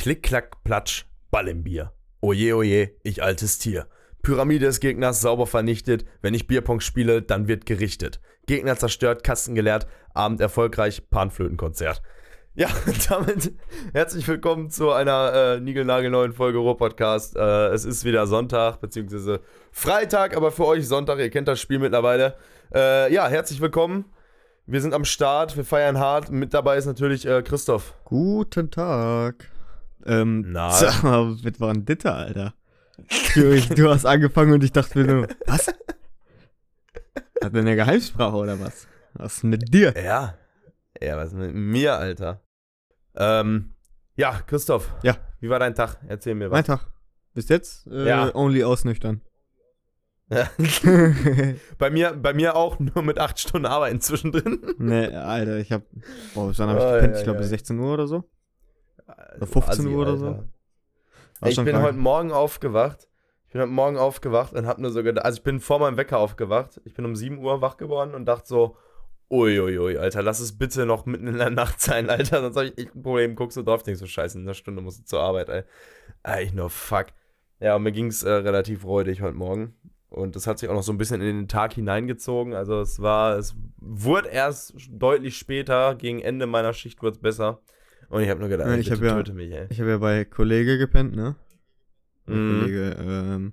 Klick, klack, platsch, Ball im Bier. Oje, oje, ich altes Tier. Pyramide des Gegners sauber vernichtet. Wenn ich Bierpong spiele, dann wird gerichtet. Gegner zerstört, Kasten geleert. Abend erfolgreich, Panflötenkonzert. Ja, damit herzlich willkommen zu einer äh, niegelnagelneuen Folge Ruhr-Podcast. Äh, es ist wieder Sonntag, beziehungsweise Freitag, aber für euch Sonntag. Ihr kennt das Spiel mittlerweile. Äh, ja, herzlich willkommen. Wir sind am Start, wir feiern hart. Mit dabei ist natürlich äh, Christoph. Guten Tag. Ähm, Na. sag mal, was war denn das, Alter? Du, du hast angefangen und ich dachte mir nur, was? Hat er eine Geheimsprache oder was? Was ist mit dir? Ja. Ja, was ist mit mir, Alter? Ähm, ja, Christoph. Ja. Wie war dein Tag? Erzähl mir Mein was. Tag. Bis jetzt äh, Ja. only ausnüchtern. Ja. bei, mir, bei mir auch nur mit acht Stunden Arbeiten zwischendrin. nee, Alter, ich hab, boah, wann hab ich Oh, gepennt? ja, ich glaube ja. bis 16 Uhr oder so. Oder 15 Uhr oder so? Ich bin krank. heute Morgen aufgewacht. Ich bin heute Morgen aufgewacht und hab nur so gedacht, also ich bin vor meinem Wecker aufgewacht. Ich bin um 7 Uhr wach geworden und dachte so, uiuiui, Alter, lass es bitte noch mitten in der Nacht sein, Alter, sonst hab ich echt ein Problem. Guckst du drauf, denkst so, scheiße, in einer Stunde musst du zur Arbeit, ey. Eigentlich nur fuck. Ja, und mir ging's äh, relativ räudig heute Morgen. Und das hat sich auch noch so ein bisschen in den Tag hineingezogen. Also es war, es wurde erst deutlich später, gegen Ende meiner Schicht wurde es besser. Und ich habe nur gedacht, Ja, ey, ich bitte hab ja- mich, ey. Ich habe ja bei Kollege gepennt, ne? Mhm. Kollege, ähm,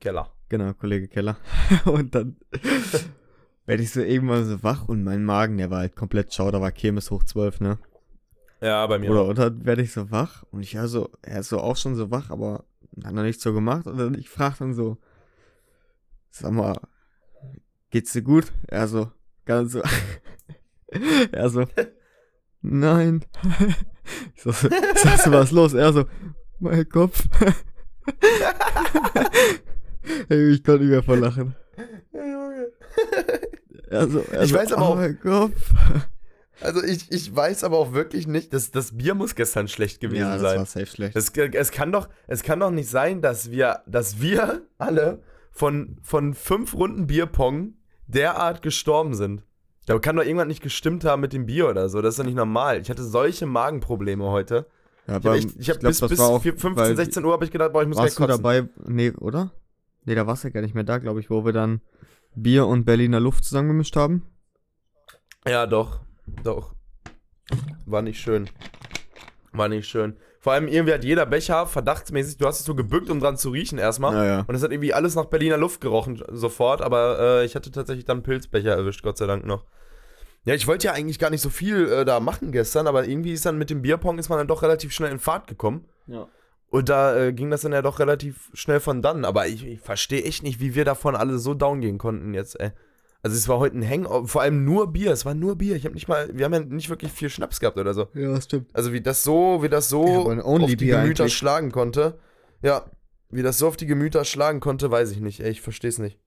Keller. Genau, Kollege Keller. und dann werde ich so irgendwann so wach und mein Magen, der war halt komplett schau, da war Kirmes hoch 12, ne? Ja, bei mir Oder auch. und dann werde ich so wach und ich höre so, er ist so auch schon so wach, aber hat noch nichts so gemacht. Und dann ich frage dann so, sag mal, geht's dir gut? Er so, ganz so, er so, nein. Ich so, so, sagst du was los? Er so, mein Kopf. Ey, ich konnte nicht mehr vor lachen. Er so, er Ich so, weiß aber oh auch- mein Kopf. Also ich, ich weiß aber auch wirklich nicht, dass das Bier muss gestern schlecht gewesen Ja, das sein. war safe schlecht. Das, es, kann doch, es kann doch nicht sein, dass wir, dass wir alle von, von fünf Runden Bierpong derart gestorben sind. Da kann doch irgendwas nicht gestimmt haben mit dem Bier oder so. Das ist doch nicht normal. Ich hatte solche Magenprobleme heute. Ja, Ich habe ich, ich hab glaub, bis, das bis war auch, 4, 15, weil- 16 Uhr habe ich gedacht, boah, ich muss gleich Warst du dabei? Nee, oder? Nee, da warst du ja gar nicht mehr da, glaube ich, wo wir dann Bier und Berliner Luft zusammengemischt haben. Ja, doch. Doch. War nicht schön. War nicht schön. Vor allem irgendwie hat jeder Becher verdachtsmäßig, du hast es so gebückt, um dran zu riechen erstmal. Ja, ja. Und es hat irgendwie alles nach Berliner Luft gerochen sofort, aber äh, ich hatte tatsächlich dann einen Pilzbecher erwischt, Gott sei Dank noch. Ja, ich wollte ja eigentlich gar nicht so viel äh, da machen gestern, aber irgendwie ist dann mit dem Bierpong ist man dann doch relativ schnell in Fahrt gekommen. Ja. Und da äh, ging das dann ja doch relativ schnell von dann. Aber ich, ich verstehe echt nicht, wie wir davon alle so down gehen konnten jetzt, ey. Also es war heute ein Hang, vor allem nur Bier, es war nur Bier. Ich habe nicht mal, wir haben ja nicht wirklich viel Schnaps gehabt oder so. Ja, stimmt. Also wie das so, wie das so Ja, auf die Bier Gemüter eigentlich. schlagen konnte. Ja, wie das so auf die Gemüter schlagen konnte, weiß ich nicht. Ey, ich verstehe es nicht.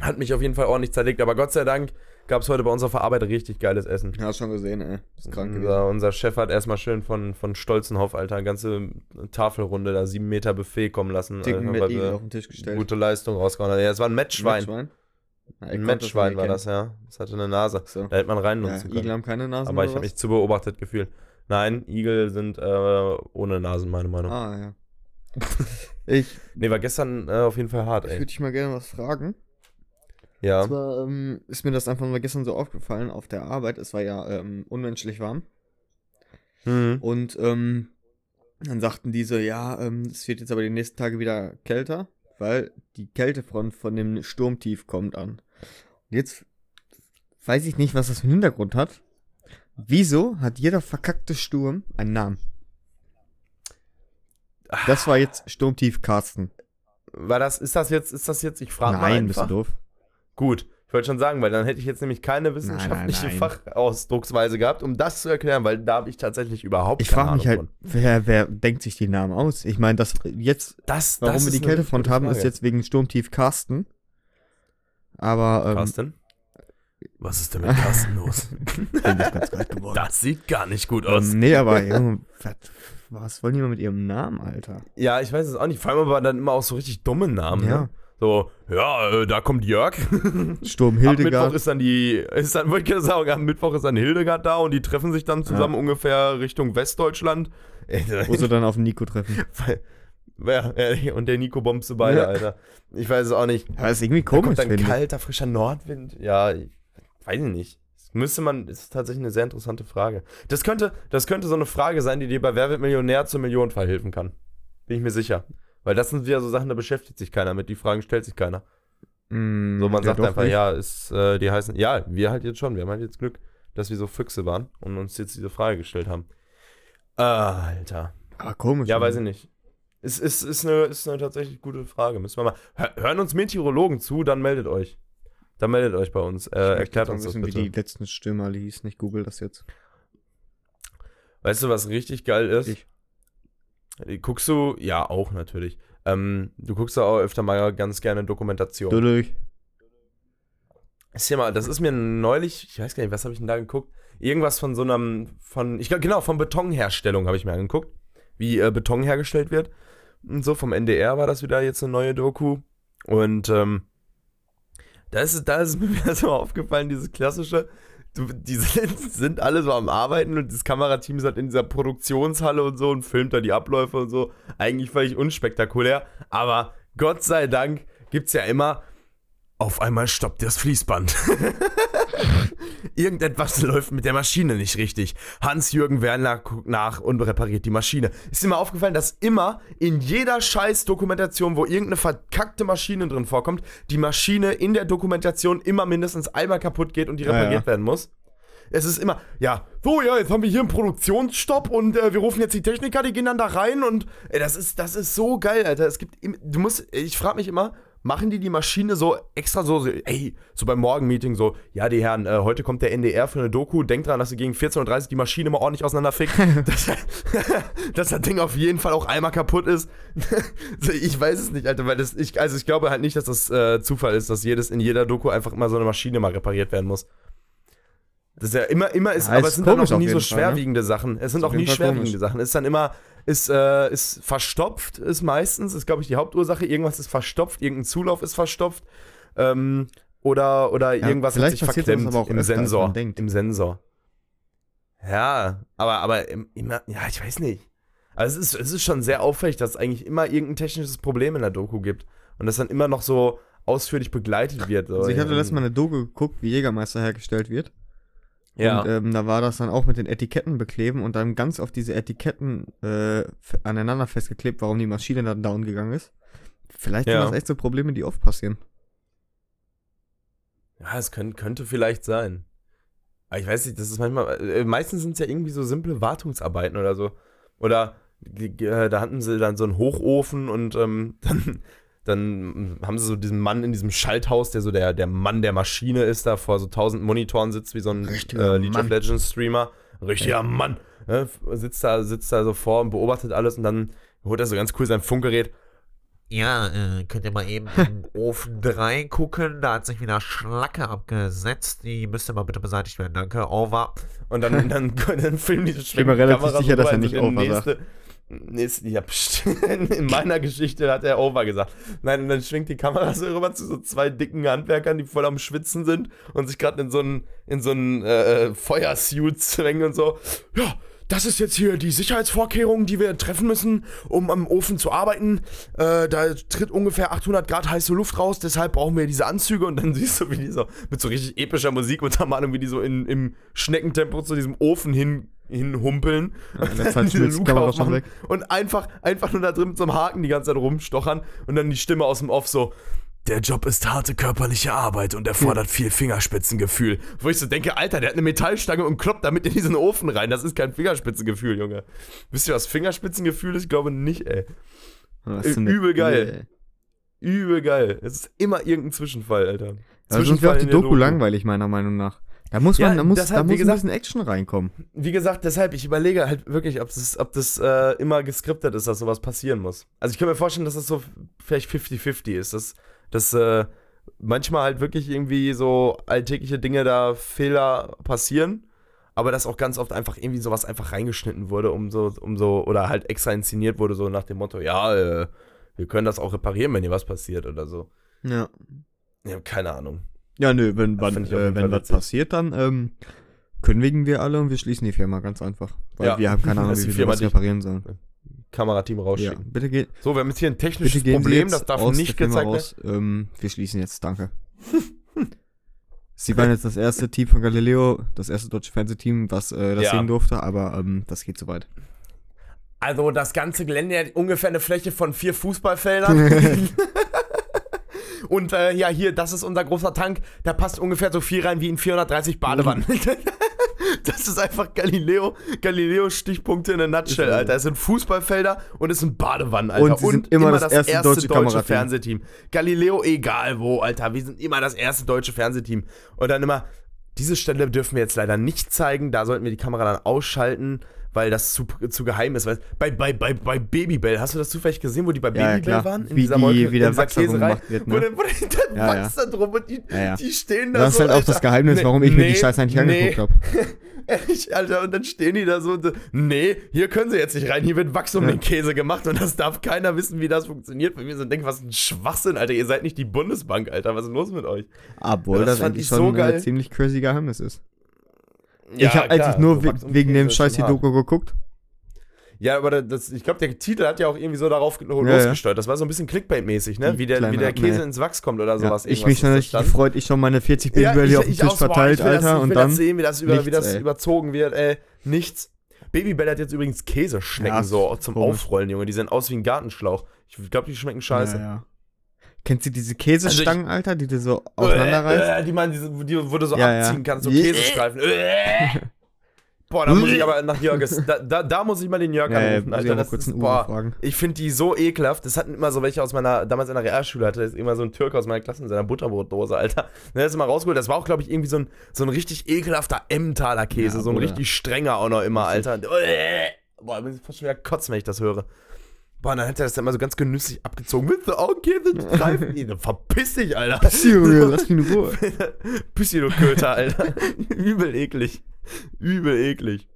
Hat mich auf jeden Fall ordentlich zerlegt, aber Gott sei Dank gab es heute bei uns auf der Arbeit richtig geiles Essen. Ja, schon gesehen, ey. Ist krank gewesen. Unser, unser Chef hat erstmal schön von, von Stolzenhoff, Alter, eine ganze Tafelrunde, da sieben Meter Buffet kommen lassen. Dicken Alter, mit weil auf den Tisch gestellt. gute Leistung rausgehauen. Ja, es war ein Matchschwein. Matchschwein? Ja, ich Ein Matchschwein war das, ja. Das hatte eine Nase. So. Da hätte man Ja, reinnutzen Igel können. haben keine Nasen Aber ich habe mich zu beobachtet gefühlt. Nein, Igel sind äh, ohne Nasen, meine Meinung. Ah, ja. ich Nee, war gestern äh, auf jeden Fall hart, ich ey. würde dich mal gerne was fragen. Ja. Und zwar ähm, ist mir das einfach mal gestern so aufgefallen auf der Arbeit. Es war ja ähm, unmenschlich warm. Mhm. Und ähm, dann sagten diese, ja, ähm, es wird jetzt aber die nächsten Tage wieder kälter, weil die Kältefront von dem Sturmtief kommt an. Und jetzt weiß ich nicht, was das für einen Hintergrund hat. Wieso hat jeder verkackte Sturm einen Namen? Das war jetzt Sturmtief Carsten. War das, ist das jetzt, ist das jetzt, ich frage mal Nein, bist du doof. Gut, ich wollte schon sagen, weil dann hätte ich jetzt nämlich keine wissenschaftliche nein. Fachausdrucksweise gehabt, um das zu erklären, weil da habe ich tatsächlich überhaupt Ich keine frage mich Ahnung halt, wer, wer denkt sich die Namen aus? Ich meine, das jetzt, Das, warum das wir die Kältefront haben, ist jetzt wegen Sturmtief Carsten. Aber ähm, Carsten? Was ist denn mit Carsten los? bin ich ganz kalt geworden. Das sieht gar nicht gut aus. Ähm, nee, aber Junge, was, was wollen die mal mit ihrem Namen, Alter? Ja, ich weiß es auch nicht. Vor allem aber dann immer auch so richtig dumme Namen. Ja. Ne? So, ja, äh, da kommt Jörg. Sturm Am Mittwoch Hildegard. ist dann die, ist dann, wollte ich sagen, am Mittwoch ist dann Hildegard da und die treffen sich dann zusammen ungefähr Richtung Westdeutschland. Wo sie dann auf den Nico treffen. Ja, äh, und der Nico bombst du beide, Ja. Alter. Ich weiß es auch nicht. Aber ist irgendwie Da kommt komisch, dann kalter, frischer Nordwind. Ja, ich weiß ich nicht. Das müsste man, das ist tatsächlich eine sehr interessante Frage. Das könnte, das könnte so eine Frage sein, die dir bei Wer wird Millionär zur Million verhelfen kann. Bin ich mir sicher. Weil das sind wieder so Sachen, da beschäftigt sich keiner mit. Die Fragen stellt sich keiner. Mm, So, man ja, sagt einfach, nicht. ja, ist, äh, die heißen, ja, wir halt jetzt schon. Wir haben halt jetzt Glück, dass wir so Füchse waren und uns jetzt diese Frage gestellt haben. Ah, Alter. Aber komisch. Ja, weiß ich nicht. Ist, ist, ist, eine, ist eine tatsächlich gute Frage. Müssen wir mal. Hör, hören uns Meteorologen zu, dann meldet euch. Dann meldet euch bei uns. Äh, erklärt uns das wissen, bitte. wie die letzten Stimmen alle hießen. Ich google das jetzt. Weißt du, was richtig geil ist? Ich. Guckst du, ja, auch natürlich. Ähm, du guckst ja auch öfter mal ganz gerne Dokumentation. Ist ja mal, das ist mir neulich, ich weiß gar nicht, was habe ich denn da geguckt? Irgendwas von so einem, von, ich glaube, genau, von Betonherstellung habe ich mir angeguckt, wie äh, Beton hergestellt wird. Und so, vom NDR war das wieder jetzt eine neue Doku. Und ähm, da ist, es- da ist mir wieder so aufgefallen, dieses klassische, die sind, sind alle so am Arbeiten und das Kamerateam ist halt in dieser Produktionshalle und so und filmt da die Abläufe und so. Eigentlich völlig unspektakulär, aber Gott sei Dank gibt es ja immer, auf einmal stoppt das Fließband. Irgendetwas läuft mit der Maschine nicht richtig. Hans-Jürgen Werner guckt nach und repariert die Maschine. Ist dir mal aufgefallen, dass immer in jeder scheiß Dokumentation, wo irgendeine verkackte Maschine drin vorkommt, die Maschine in der Dokumentation immer mindestens einmal kaputt geht und die Ja, repariert ja. werden muss? Es ist immer, ja, so, ja, jetzt haben wir hier einen Produktionsstopp und äh, wir rufen jetzt die Techniker, die gehen dann da rein und ey, das ist, das ist so geil, Alter. Es gibt, du musst, ich frage mich immer, machen die die Maschine so extra so, so, ey, so beim Morgenmeeting so, ja, die Herren, äh, heute kommt der NDR für eine Doku, denkt dran, dass ihr gegen 14.30 Uhr die Maschine mal ordentlich auseinanderfickt, dass, dass das Ding auf jeden Fall auch einmal kaputt ist. ich weiß es nicht, Alter, weil das, ich, also ich glaube halt nicht, dass das äh, Zufall ist, dass jedes, in jeder Doku einfach immer so eine Maschine mal repariert werden muss. Das ist ja immer, immer ist, Ja, aber ist es sind dann auch nie so jeden Fall, ne? schwerwiegende Sachen. Es sind Ist auch nie schwerwiegende komisch. Sachen. Es ist dann immer, ist, äh, ist verstopft, ist meistens, ist glaube ich die Hauptursache. Irgendwas ist verstopft, irgendein Zulauf ist verstopft. Ähm, oder, oder Ja, irgendwas hat sich verklemmt im Sensor. Im Sensor. Ja, aber, aber im- immer, ja, ich weiß nicht. Also es ist, es ist schon sehr auffällig, dass es eigentlich immer irgendein technisches Problem in der Doku gibt. Und das dann immer noch so ausführlich begleitet wird. So. Also ich hatte letztes Mal eine Doku geguckt, wie Jägermeister hergestellt wird. Ja. Und ähm, da war das dann auch mit den Etiketten bekleben und dann ganz auf diese Etiketten äh, aneinander festgeklebt, warum die Maschine dann down gegangen ist. Vielleicht Ja. sind das echt so Probleme, die oft passieren. Ja, es könnt, könnte vielleicht sein. Aber ich weiß nicht, das ist manchmal. Äh, meistens sind es ja irgendwie so simple Wartungsarbeiten oder so. Oder äh, da hatten sie dann so einen Hochofen und ähm, dann, dann haben sie so diesen Mann in diesem Schalthaus, der so der, der Mann der Maschine ist, da vor so tausend Monitoren sitzt, wie so ein Richtiger äh, League of Mann. Legends Streamer. Richtiger Mann. Ne? Sitzt da, sitzt da so vor und beobachtet alles und dann holt er so ganz cool sein Funkgerät. Ja, äh, könnt ihr mal eben im Ofen 3 gucken. Da hat sich wieder Schlacke abgesetzt. Die müsste mal bitte beseitigt werden. Danke. Over. Und dann, dann, dann filmen die bin mir relativ sicher, dass er nicht in Over nächste, nächste, ja, In meiner Geschichte hat er Over gesagt. Nein, und dann schwingt die Kamera so rüber zu so zwei dicken Handwerkern, die voll am Schwitzen sind und sich gerade in so einen in so einen, äh, Feuersuit zwängen und so. Ja, das ist jetzt hier die Sicherheitsvorkehrungen, die wir treffen müssen, um am Ofen zu arbeiten. Äh, da tritt ungefähr 800 Grad heiße Luft raus, deshalb brauchen wir diese Anzüge. Und dann siehst du, wie die so mit so richtig epischer Musik Untermalung, wie die so in, im Schneckentempo zu diesem Ofen hin, hinhumpeln. Ja, Und dann diese Luke schon weg. Und einfach, einfach nur da drin mit so einem Haken die ganze Zeit rumstochern. Und dann die Stimme aus dem Off so. Der Job ist harte körperliche Arbeit und erfordert viel Fingerspitzengefühl. Wo ich so denke, Alter, der hat eine Metallstange und kloppt damit in diesen Ofen rein. Das ist kein Fingerspitzengefühl, Junge. Wisst ihr, was Fingerspitzengefühl ist? Ich glaube nicht, ey. Übel geil. Übel geil. Es ist immer irgendein Zwischenfall, Alter. Also sonst wäre auch die Doku langweilig, meiner Meinung nach. Da muss man, Ja, da muss, deshalb, da muss ein gesagt- bisschen Action reinkommen. Wie gesagt, deshalb, ich überlege halt wirklich, ob das, ob das äh, immer geskriptet ist, dass sowas passieren muss. Also ich kann mir vorstellen, dass das so vielleicht 50-50 ist. Dass, dass äh, manchmal halt wirklich irgendwie so alltägliche Dinge da Fehler passieren, aber dass auch ganz oft einfach irgendwie sowas einfach reingeschnitten wurde, um so, um so, oder halt extra inszeniert wurde, so nach dem Motto, ja, äh, wir können das auch reparieren, wenn hier was passiert oder so. Ja. Ja, keine Ahnung. Ja, nö, wenn, wann, ich äh, wenn was passiert, dann ähm, kündigen wir alle und wir schließen die Firma ganz einfach. Weil Ja. wir haben keine Ahnung, wie wir das reparieren sollen. Kamerateam Ja, rausschicken. bitte geht. So, wir haben jetzt hier ein technisches Problem, das darf nicht gezeigt werden. Ähm, wir schließen jetzt, danke. Sie waren jetzt das erste Team von Galileo, das erste deutsche Fernsehteam, was äh, das Ja. sehen durfte, aber ähm, das geht zu weit. Also das ganze Gelände hat ungefähr eine Fläche von vier Fußballfeldern. Und äh, ja, hier, das ist unser großer Tank. Da passt ungefähr so viel rein wie in 430 Badewannen. das ist einfach Galileo, Galileo Stichpunkte in a nutshell, so. Alter. Es sind Fußballfelder und es sind Badewannen, Alter. Und sie sind immer das erste deutsche Kamerateam. Fernsehteam. Galileo, egal wo, Alter. Wir sind immer das erste deutsche Fernsehteam. Und dann immer, diese Stelle dürfen wir jetzt leider nicht zeigen. Da sollten wir die Kamera dann ausschalten, weil das zu, zu geheim ist. Weil bei, bei, bei, bei Babybell, hast du das zufällig gesehen, wo die bei Ja, Babybell waren? Wie die- wie der in dieser Wachs rumgemacht wird, ne? Wo der, wo der Ja, ja. Wachs da drum und die, Ja, ja. die stehen da Das ist so, halt auch das Alter. Geheimnis, Nee, warum ich mir die nee, Scheiße eigentlich nee. angeguckt habe. Ehrlich, Alter, und dann stehen die da so und so, nee, hier können sie jetzt nicht rein, hier wird Wachs um den Käse gemacht und das darf keiner wissen, wie das funktioniert. Bei mir so denkt, was ein Schwachsinn, Alter, ihr seid nicht die Bundesbank, Alter, was ist los mit euch? Obwohl das das, fand eigentlich ich so schon geil. ein ziemlich crazy Geheimnis ist. Ja, ich habe eigentlich nur we wegen dem Scheiß die. Doku geguckt. Ja, aber das, ich glaube, der Titel hat ja auch irgendwie so darauf Ja, losgesteuert. Das war so ein bisschen Clickbait-mäßig, ne? Wie der, wie der Käse Abnähe. ins Wachs kommt oder Ja, sowas. ich irgendwas mich stand. gefreut, ich schon meine 40 Babybell hier auf dem Tisch verteilt, ich das, Alter, ich und dann. das sehen, wie das, über, wie nichts, das ey. überzogen wird, ey. Nichts. Babybell hat jetzt übrigens Käseschnecken Ja, so zum komisch. Aufrollen, Junge. Die sehen aus wie ein Gartenschlauch. Ich glaube, die schmecken scheiße. Ja, ja. Kennst du diese Käsestangen, Also Alter, die du so auseinanderreißt? Äh, äh, die man, diese, die, wo du so Ja, ja. abziehen kannst, so. Käsestreifen. Äh. Boah, da muss ich aber nach Jörges, da, da, da muss ich mal den Jörg anrufen, ich Alter. Das kurz ist, boah, fragen. ich finde die so ekelhaft. Das hatten immer so welche aus meiner, damals in der Realschule hatte, das ist immer so ein Türk aus meiner Klasse in seiner Butterbrotdose, Alter. Der ist immer rausgeholt. Das war auch, glaube ich, irgendwie so ein, so ein richtig ekelhafter Emmentaler Käse. Ja, so ein richtig strenger auch noch immer, Alter. Äh, boah, da muss ich fast schon wieder kotzen, wenn ich das höre. Boah, dann hat er das dann immer so ganz genüsslich abgezogen. Willst du auch streifen? Nee, dann Verpiss dich, Alter. Junge, lass mich in Ruhe. Büssi, du Köter, Alter. Übel eklig. Übel eklig.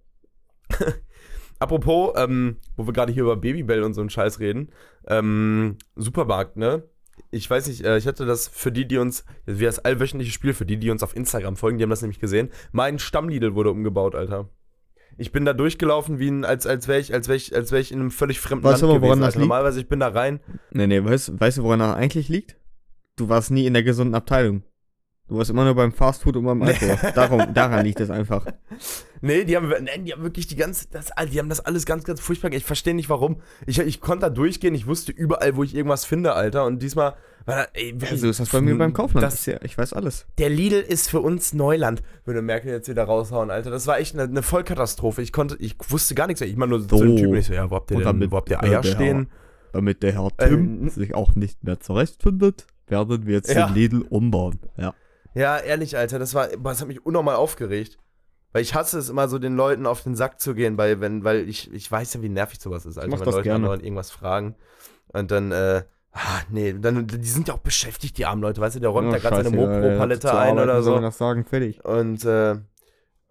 Apropos, ähm, wo wir gerade hier über Babybell und so einen Scheiß reden, ähm, Supermarkt, ne? Ich weiß nicht, äh, ich hatte das für die, die uns, wie das allwöchentliche Spiel, für die, die uns auf Instagram folgen, die haben das nämlich gesehen. Mein Stammlidl wurde umgebaut, Alter. Ich bin da durchgelaufen, wie ein, als, als wäre ich, als wär ich, als wär ich in einem völlig fremden Weißt du Land woran gewesen. das Alter. liegt? Normalerweise, ich bin da rein. Nee, nee, weißt, weißt du, woran das eigentlich liegt? Du warst nie in der gesunden Abteilung. Du warst immer nur beim Fastfood und beim Alkohol. Darum, daran liegt es einfach. Nee, die haben, nee, die haben wirklich die ganze, das, die haben das alles ganz, ganz furchtbar. Ich verstehe nicht warum. Ich, ich konnte da durchgehen, ich wusste überall, wo ich irgendwas finde, Alter. Und diesmal war da, ey, wirklich, Ja, so ist das bei mir beim Kaufland. Das, ja, ich weiß alles. der Lidl ist für uns Neuland, würde Merkel jetzt wieder raushauen, Alter. Das war echt eine, eine Vollkatastrophe. Ich konnte, ich wusste gar nichts. Ich meine nur so, So. dem Typen, ich so, ja, wo habt ihr denn, damit, wo habt ihr äh, Eier der- stehen? Damit der Herr Ähm, Tim sich auch nicht mehr zurechtfindet, werden wir jetzt Ja. den Lidl umbauen. Ja. Ja, ehrlich, Alter, das war, das hat mich unnormal aufgeregt. Weil ich hasse es immer so, den Leuten auf den Sack zu gehen, weil, wenn, weil ich, ich weiß ja, wie nervig sowas ist, Alter, mach wenn das Leute gerne. irgendwas fragen. Und dann, äh, ah, nee, dann, die sind ja auch beschäftigt, die armen Leute, weißt du, der räumt Ja, da gerade seine Mopro-Palette zu ein oder soll so. das sagen, fertig. Und, äh,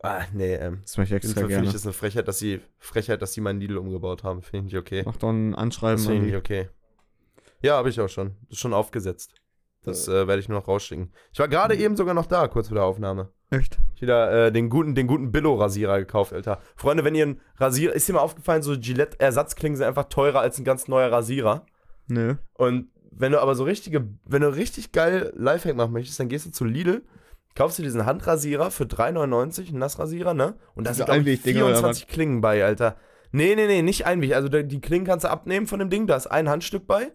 ah, nee, ähm, Das möchte ich extra finde gerne. ich das eine Frechheit, dass sie, Frechheit, dass sie meinen Lidl umgebaut haben. Finde ich nicht okay. Mach doch ein Anschreiben finde ich okay. Ja, habe ich auch schon. Das ist schon aufgesetzt. Das äh, werde ich nur noch rausschicken. Ich war gerade eben sogar noch da, kurz vor der Aufnahme. Echt? Ich wieder äh, den guten, den guten Billo-Rasierer gekauft, Alter. Freunde, wenn ihr einen Rasierer, ist dir mal aufgefallen, so Gillette-Ersatzklingen sind einfach teurer als ein ganz neuer Rasierer. Nö. Und wenn du aber so richtige, wenn du richtig geil Lifehack machen möchtest, dann gehst du zu Lidl, kaufst dir diesen Handrasierer für 3,99, einen Nassrasierer, ne? Und da sind oder 24 Klingen bei, Alter. Nee, nee, nee, nicht Einweg. Also die Klingen kannst du abnehmen von dem Ding, da ist ein Handstück bei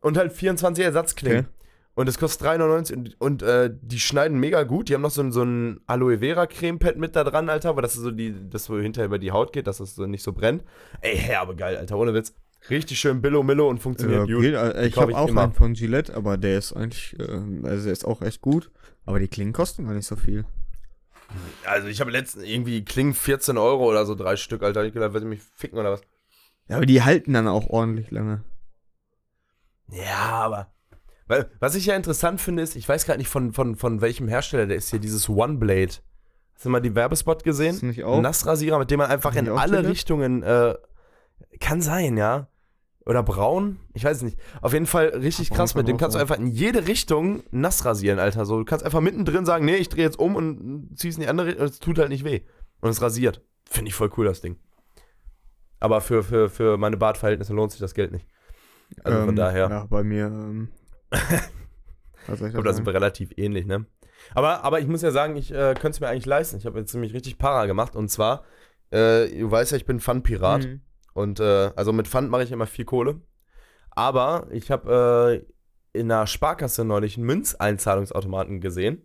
und halt 24 Ersatzklingen. Okay. Und das kostet 3,99 und, und äh, die schneiden mega gut. Die haben noch so ein, so ein Aloe Vera Creme Pad mit da dran, Alter, aber das ist so die, das so hinterher über die Haut geht, dass es so nicht so brennt. Ey, herbe geil, Alter, ohne Witz. Richtig schön Billo Millo und funktioniert Ja, gut. geht. Äh, Ich habe auch immer. einen von Gillette, aber der ist eigentlich, äh, also der ist auch echt gut. Aber die Klingen kosten gar nicht so viel. Also ich habe letztens irgendwie Klingen 14 Euro oder so, drei Stück, Alter. Ich gedacht, wird mich ficken oder was? Ja, aber die halten dann auch ordentlich lange. Ja, aber. Weil, was ich ja interessant finde, ist, ich weiß gerade nicht von, von, von welchem Hersteller der ist hier, dieses One Blade. Hast du mal die Werbespot gesehen? Ist nicht auch? Ein Nassrasierer, mit dem man einfach in alle Gillette? Richtungen. Äh, kann sein, ja. Oder braun? Ich weiß es nicht. Auf jeden Fall richtig Braun krass. Mit dem kannst du sein. einfach in jede Richtung nass rasieren, Alter. So, du kannst einfach mittendrin sagen, nee, ich drehe jetzt um und zieh's in die andere Richtung. Es tut halt nicht weh. Und es rasiert. Finde ich voll cool, das Ding. Aber für, für, für meine Bartverhältnisse lohnt sich das Geld nicht. Also von Ähm, daher. Ja, bei mir. Ähm, glaube, da sind wir relativ ähnlich, ne? Aber, aber ich muss ja sagen, ich äh, könnte es mir eigentlich leisten. Ich habe jetzt nämlich richtig Para gemacht. Und zwar, äh, du weißt ja, ich bin Pfandpirat. Mhm. Und äh, also mit Pfand mache ich immer viel Kohle. Aber ich habe äh, in einer Sparkasse neulich einen Münzeinzahlungsautomaten gesehen.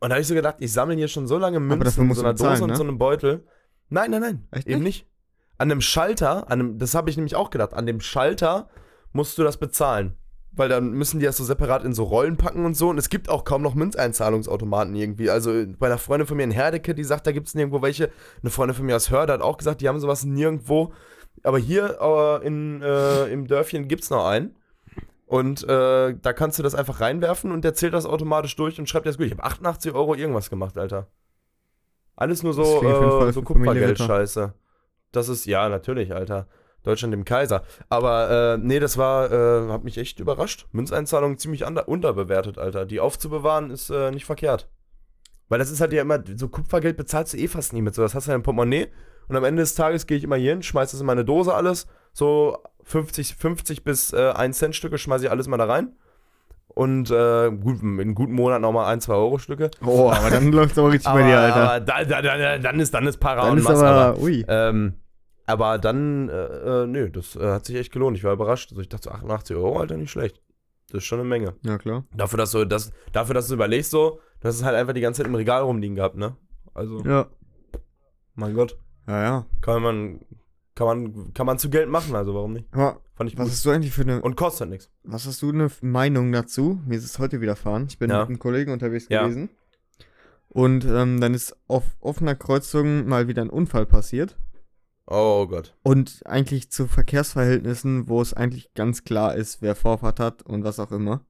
Und da habe ich so gedacht, ich sammle hier schon so lange Münzen in so einer Dose bezahlen, und ne? so einem Beutel. Nein, nein, nein. Echt eben nicht? An einem Schalter, an einem, das habe ich nämlich auch gedacht, an dem Schalter musst du das bezahlen. Weil dann müssen die das so separat in so Rollen packen und so. Und es gibt auch kaum noch Münzeinzahlungsautomaten irgendwie. Also bei einer Freundin von mir in Herdecke, die sagt, da gibt es nirgendwo welche. Eine Freundin von mir aus Hörde hat auch gesagt, die haben sowas nirgendwo. Aber hier äh, in, äh, im Dörfchen gibt es noch einen. Und äh, da kannst du das einfach reinwerfen und der zählt das automatisch durch und schreibt das gut. Ich habe 88 Euro irgendwas gemacht, Alter. Alles nur so, äh, so Kupfergeld-Scheiße. Das ist, ja, natürlich, Alter. Deutschland dem Kaiser. Aber äh, nee, das war, äh, hat mich echt überrascht. Münzeinzahlung ziemlich unterbewertet, Alter. Die aufzubewahren ist äh, nicht verkehrt. Weil das ist halt ja immer, so Kupfergeld bezahlst du eh fast nie mit so. Das hast du ja im Portemonnaie und am Ende des Tages gehe ich immer hier hin, schmeiß das in meine Dose alles. So 50, 50 bis äh, 1 Cent Stücke schmeiße ich alles mal da rein. Und äh, gut, in guten Monaten nochmal 1, 2 Euro Stücke. Oh, aber dann läuft es aber richtig bei dir, Alter. aber da, da, da, dann ist, dann ist Para Dann und ist Mass, aber, ui. ähm, aber dann, äh, äh, nö, das äh, hat sich echt gelohnt. Ich war überrascht. Also ich dachte, so 88 Euro, Alter, nicht schlecht. Das ist schon eine Menge. Ja, klar. Dafür, dass du, das, dafür, dass du überlegst, so, du hast es halt einfach die ganze Zeit im Regal rumliegen gehabt, ne? Also, Ja. mein Gott, Ja, ja. kann man, kann man, kann man zu Geld machen, also warum nicht? Aber Fand ich was gut. hast du eigentlich für eine, Und kostet nichts. was hast du eine Meinung dazu? Mir ist es heute widerfahren. Ich bin Ja. mit einem Kollegen unterwegs Ja. gewesen. Und ähm, dann ist auf offener Kreuzung mal wieder ein Unfall passiert. Oh Gott. Und eigentlich zu Verkehrsverhältnissen, wo es eigentlich ganz klar ist, wer Vorfahrt hat und was auch immer.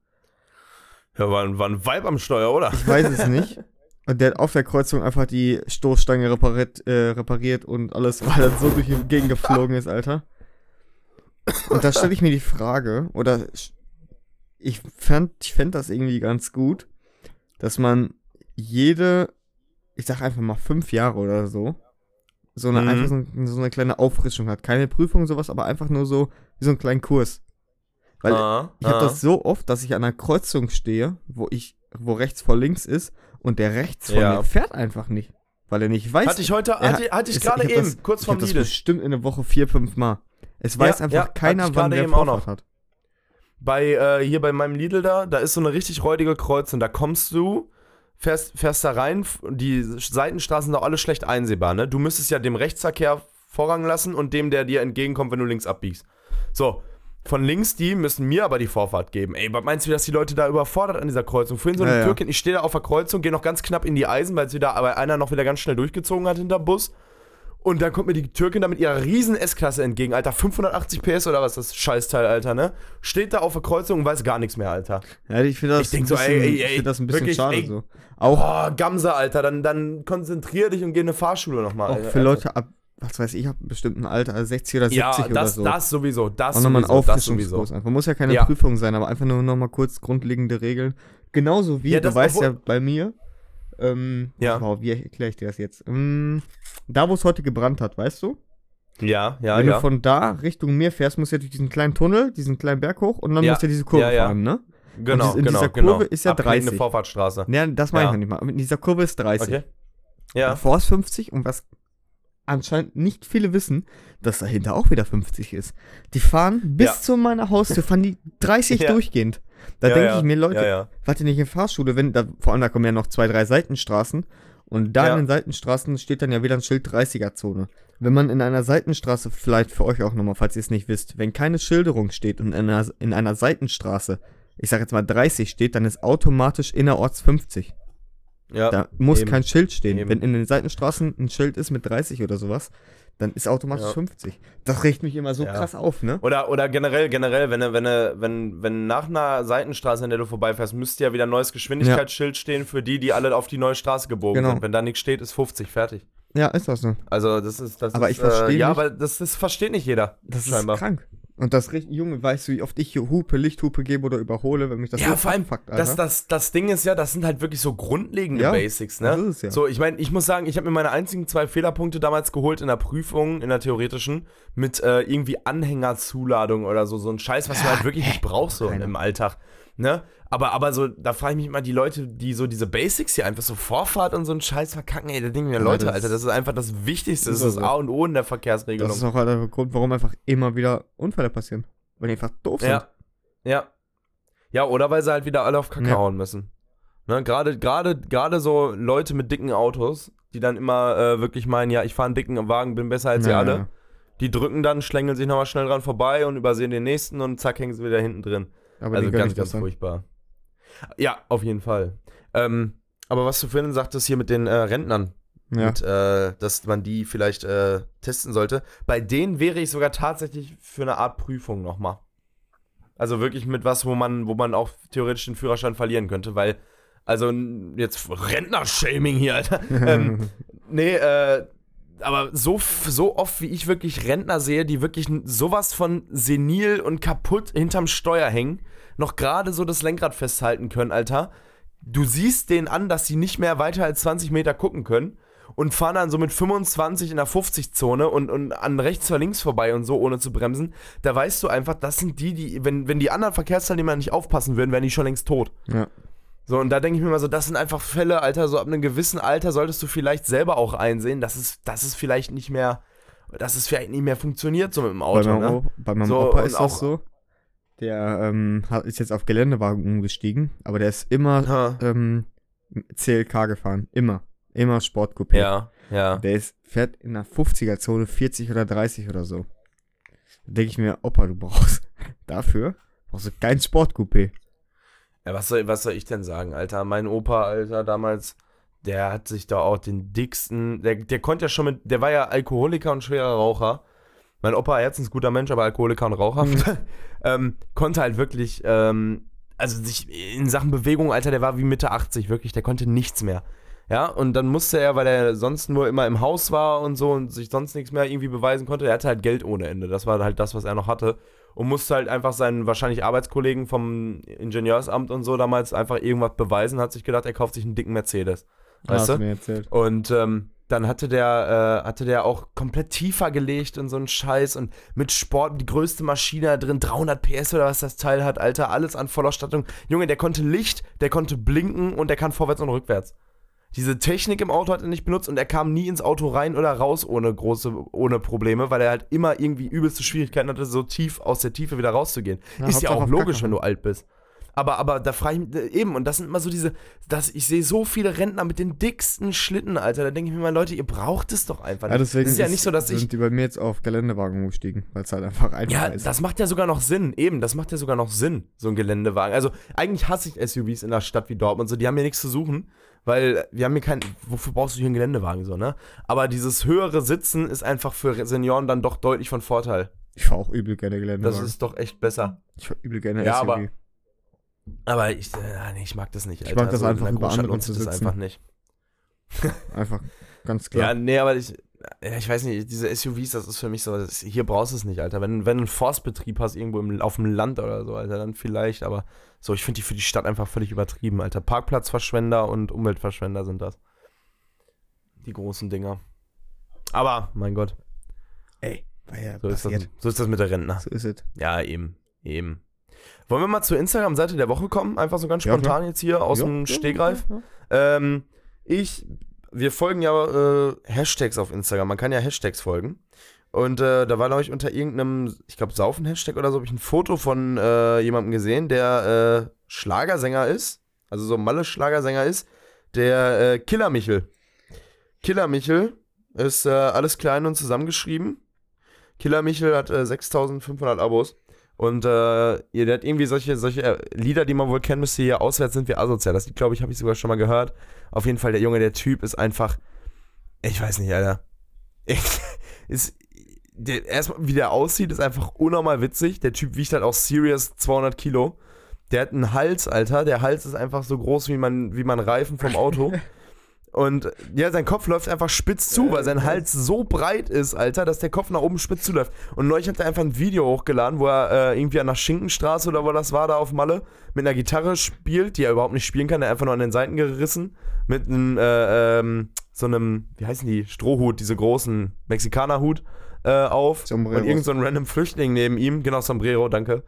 Ja, war, ein- war ein Vibe am Steuer, oder? Ich weiß es nicht. Und der hat auf der Kreuzung einfach die Stoßstange repariert, äh, repariert und alles, weil er so durch die Gegend geflogen ist, Alter. Und da stelle ich mir die Frage, oder ich fand, ich fänd das irgendwie ganz gut, dass man jede, ich sag einfach mal fünf Jahre oder so, so eine, Mhm. einfach so, so eine kleine Auffrischung hat. Keine Prüfung, sowas, aber einfach nur so, wie so einen kleinen Kurs. Weil ah, ich habe ah. das so oft, dass ich an einer Kreuzung stehe, wo ich, wo rechts vor links ist und der rechts von Ja. mir fährt einfach nicht, weil er nicht weiß. Hatte ich heute, Er hatte, hatte ich gerade eben, das, kurz vorm hab das Lidl. bestimmt in der Woche vier, fünf Mal. Es Ja, weiß einfach ja, keiner, wann der Vorfahrt hat. Bei, äh, hier bei meinem Lidl da, da ist so eine richtig räudige Kreuzung. Da kommst du, fährst, fährst da rein, die Seitenstraßen sind doch alle schlecht einsehbar, ne? Du müsstest ja dem Rechtsverkehr Vorrang lassen und dem, der dir entgegenkommt, wenn du links abbiegst. So, von links die müssen mir aber die Vorfahrt geben. Ey, was meinst du, dass die Leute da überfordert an dieser Kreuzung? Vorhin so eine Ja, ja. Türkin, ich stehe da auf der Kreuzung, gehe noch ganz knapp in die Eisen, weil es wieder, aber einer noch wieder ganz schnell durchgezogen hat hinter Bus. Und dann kommt mir die Türkin da mit ihrer riesen S-Klasse entgegen, Alter. 580 PS oder was das Scheißteil, Alter, ne? Steht da auf der Kreuzung und weiß gar nichts mehr, Alter. Ja, ich finde das, Ich so, bisschen- ey, ey, ich ey, find das ein bisschen wirklich, schade ey. so. Auch, Oh, Gamse, Alter, dann, dann konzentrier dich und geh in eine Fahrschule nochmal. auch Alter. für Leute ab, was weiß ich, ab einem bestimmten Alter, also 60 oder 70 Ja, oder das, so. das sowieso, das auch nochmal ein sowieso, das sowieso. Einfach. Muss ja keine Ja. Prüfung sein, aber einfach nur nochmal kurz grundlegende Regeln. Genauso wie, Ja, du weißt ja bei mir, ähm, Ja. wow, wie erkläre ich dir das jetzt? Ähm, da, wo es heute gebrannt hat, weißt du? Ja, ja, Wenn ja. du von da Richtung Meer fährst, musst du ja durch diesen kleinen Tunnel, diesen kleinen Berg hoch und dann Ja. musst du ja diese Kurve Ja, ja. fahren, ne? genau, dies- in genau, dieser genau. Kurve ist ja Abgelegene 30. Vorfahrtsstraße. Ja, das meine ich noch nicht mal. In dieser Kurve ist 30. Okay. Ja. Davor ist 50 und was anscheinend nicht viele wissen, dass dahinter auch wieder 50 ist. Die fahren bis zu meiner Haustür, fahren die 30 Ja. durchgehend. Da ja, denke ja. ich mir, Leute, Ja, ja. warte nicht in Fahrschule, wenn da, vor allem da kommen ja noch zwei, drei Seitenstraßen und da in den Seitenstraßen steht dann ja wieder ein Schild 30er-Zone. Wenn man in einer Seitenstraße, vielleicht für euch auch nochmal, falls ihr es nicht wisst, wenn keine Schilderung steht und in einer, in einer Seitenstraße, ich sag jetzt mal 30 steht, dann ist automatisch innerorts 50. ja. Da muss eben. kein Schild stehen. Eben. Wenn in den Seitenstraßen ein Schild ist mit 30 oder sowas, dann ist automatisch Ja. 50. Das regt mich immer so Ja. krass auf, ne? Oder, oder generell, generell, wenn, du- wenn, du- wenn, wenn nach einer Seitenstraße, an der du vorbeifährst, müsste ja wieder ein neues Geschwindigkeitsschild stehen für die, die alle auf die neue Straße gebogen Genau. sind. Wenn da nichts steht, ist 50, fertig. Ja, ist das so. Also das ist, das Aber ist, ich versteh äh, Ja, aber das, das versteht nicht jeder. Das scheinbar. ist krank. Und das richtig, Junge, weißt du, wie oft ich hier Hupe, Lichthupe gebe oder überhole, wenn mich das ja, so vor allem, fuckt, das, das, das Ding ist ja, das sind halt wirklich so grundlegende Ja, Basics, ne? das ist es ja. So, ich meine, ich muss sagen, ich habe mir meine einzigen zwei Fehlerpunkte damals geholt in der Prüfung, in der theoretischen, mit äh, irgendwie Anhängerzuladung oder so, so ein Scheiß, was du halt wirklich nicht brauchst so im Alltag, ne? Aber, aber so, da frage ich mich immer, die Leute, die so diese Basics hier einfach so Vorfahrt und so einen Scheiß verkacken, ey, da denken wir, Ja, Leute, das- Alter, das ist einfach das Wichtigste, das ist das. A und O in der Verkehrsregelung. Das ist auch halt der Grund, warum einfach immer wieder Unfälle passieren. Weil die einfach doof sind. Ja. Ja. Ja, oder weil sie halt wieder alle auf Kacke Ja. hauen müssen. Ne, gerade, gerade, gerade so Leute mit dicken Autos, die dann immer äh, wirklich meinen, ja, ich fahre einen dicken Wagen, bin besser als ihr Ja, alle. ja. Die drücken dann, schlängeln sich nochmal schnell dran vorbei und übersehen den nächsten und zack, hängen sie wieder hinten drin. Aber also ganz, ganz furchtbar. Ja, auf jeden Fall. Ähm, aber was du vorhin sagtest hier mit den äh, Rentnern, Ja. und, äh, dass man die vielleicht äh, testen sollte. Bei denen wäre ich sogar tatsächlich für eine Art Prüfung nochmal. Also wirklich mit was, wo man, wo man auch theoretisch den Führerschein verlieren könnte, weil, also jetzt Rentner-Shaming hier, Alter. ähm, nee, äh, aber so, so oft, wie ich wirklich Rentner sehe, die wirklich sowas von senil und kaputt hinterm Steuer hängen, noch gerade so das Lenkrad festhalten können, Alter. Du siehst denen an, dass sie nicht mehr weiter als 20 Meter gucken können und fahren dann so mit 25 in der 50-Zone und, und an rechts oder links vorbei und so, ohne zu bremsen. Da weißt du einfach, das sind die, die, wenn, wenn die anderen Verkehrsteilnehmer nicht aufpassen würden, wären die schon längst tot. ja. So, und da denke ich mir mal so, das sind einfach Fälle, Alter, so ab einem gewissen Alter solltest du vielleicht selber auch einsehen, dass es, dass es vielleicht nicht mehr, dass es vielleicht nicht mehr funktioniert, so mit dem Bei Auto, meinem, ne? Opa, bei meinem So, Opa ist auch- das so. Der ähm, hat, ist jetzt auf Geländewagen umgestiegen, aber der ist immer ähm, CLK gefahren. Immer. Immer Sportcoupé. Ja, ja. Der ist, fährt in der 50er-Zone 40 oder 30 oder so. Da denke ich mir, Opa, du brauchst dafür brauchst du kein Sportcoupé. Ja, was soll, was soll ich denn sagen, Alter? Mein Opa, Alter, damals, der hat sich da auch den dicksten, der, der konnte ja schon mit, der war ja Alkoholiker und schwerer Raucher. Mein Opa, herzensguter Mensch, aber Alkoholiker und Raucher. ähm, konnte halt wirklich, ähm, also sich in Sachen Bewegung, Alter, der war wie Mitte 80, wirklich, der konnte nichts mehr. Ja, und dann musste er, weil er sonst nur immer im Haus war und so und sich sonst nichts mehr irgendwie beweisen konnte, er hatte halt Geld ohne Ende. Das war halt das, was er noch hatte. Und musste halt einfach seinen wahrscheinlich Arbeitskollegen vom Ingenieursamt und so damals einfach irgendwas beweisen, hat sich gedacht, er kauft sich einen dicken Mercedes. Weißt Hast du? Und ähm, dann hatte der, äh, hatte der auch komplett tiefer gelegt und so einen Scheiß und mit Sport die größte Maschine drin, 300 PS oder was das Teil hat, Alter, alles an Vollausstattung. Junge, der konnte Licht, der konnte blinken und der kann vorwärts und rückwärts. Diese Technik im Auto hat er nicht benutzt und er kam nie ins Auto rein oder raus ohne große, ohne Probleme, weil er halt immer irgendwie übelste Schwierigkeiten hatte, so tief aus der Tiefe wieder rauszugehen. Ja, Ist ja auch logisch, wenn du alt bist. Aber, aber da frage ich mich, eben, und das sind immer so diese, das, ich sehe so viele Rentner mit den dicksten Schlitten, Alter. Da denke ich mir mal, Leute, ihr braucht es doch einfach Ja, nicht. deswegen es ist ja nicht so, dass ich. sind die bei mir jetzt auf Geländewagen umgestiegen, weil es halt einfach einfach Ja, ist. das macht ja sogar noch Sinn. Eben, das macht ja sogar noch Sinn, so ein Geländewagen. Also, eigentlich hasse ich SUVs in der Stadt wie Dortmund. So, die haben hier nichts zu suchen, weil wir haben hier kein. Wofür brauchst du hier einen Geländewagen, so, ne? Aber dieses höhere Sitzen ist einfach für Senioren dann doch deutlich von Vorteil. ich fahre auch übel gerne Das Geländewagen. ist doch echt besser. ich fahr übel gerne Ja, SUV. aber- Aber ich, äh, nee, ich mag das nicht. Ich mag das Also, einfach, über andere zu sich das sitzen. einfach nicht. Einfach ganz Ja, klar. nee, aber ich, ja, ich weiß nicht, diese SUVs, das ist für mich so, das, hier brauchst du es nicht, Alter. Wenn, wenn du einen Forstbetrieb hast, irgendwo im, auf dem Land oder so, Alter, dann vielleicht, aber so, ich finde die für die Stadt einfach völlig übertrieben, Alter. Parkplatzverschwender und Umweltverschwender sind das. Die großen Dinger. Aber, mein Gott, Ey, war ja so ist, das, so ist das mit der Rentner. So ist es. Ja, eben, eben. Wollen wir mal zur Instagram-Seite der Woche kommen? Einfach so ganz Ja, spontan jetzt hier aus Ja, dem ja, Stegreif. ja, ja. Ähm, ich, wir folgen ja äh, Hashtags auf Instagram. Man kann ja Hashtags folgen. Und äh, da war, glaube ich, unter irgendeinem, ich glaube, Saufen-Hashtag oder so, habe ich ein Foto von äh, jemandem gesehen, der äh, Schlagersänger ist. Also so Malle-Schlagersänger ist. Der äh, Killer Michel. Killer Michel ist äh, alles klein und zusammengeschrieben. Killer Michel hat äh, 6500 Abos. Und äh, ihr hat irgendwie solche, solche äh, Lieder, die man wohl kennen müsste, hier auswärts sind wir asozial. Das glaube ich, habe ich sogar schon mal gehört. Auf jeden Fall, der Junge, der Typ ist einfach. Ich weiß nicht, Alter. ist, der, erstmal, wie der aussieht, ist einfach unnormal witzig. Der Typ wiegt halt auch serious 200 Kilo. Der hat einen Hals, Alter. Der Hals ist einfach so groß wie man, wie man Reifen vom Auto. Und ja, sein Kopf läuft einfach spitz zu, weil sein Hals so breit ist, Alter, dass der Kopf nach oben spitz zuläuft. Und neulich hat er einfach ein Video hochgeladen, wo er äh, irgendwie an der Schinkenstraße oder wo das war, da auf Malle, mit einer Gitarre spielt, die er überhaupt nicht spielen kann, er einfach nur an den Seiten gerissen, mit einem, äh, ähm, so einem, wie heißen die, Strohhut, diese großen Mexikanerhut äh, auf. Sombreros. Und irgend so ein random Flüchtling neben ihm, genau, Sombrero, danke.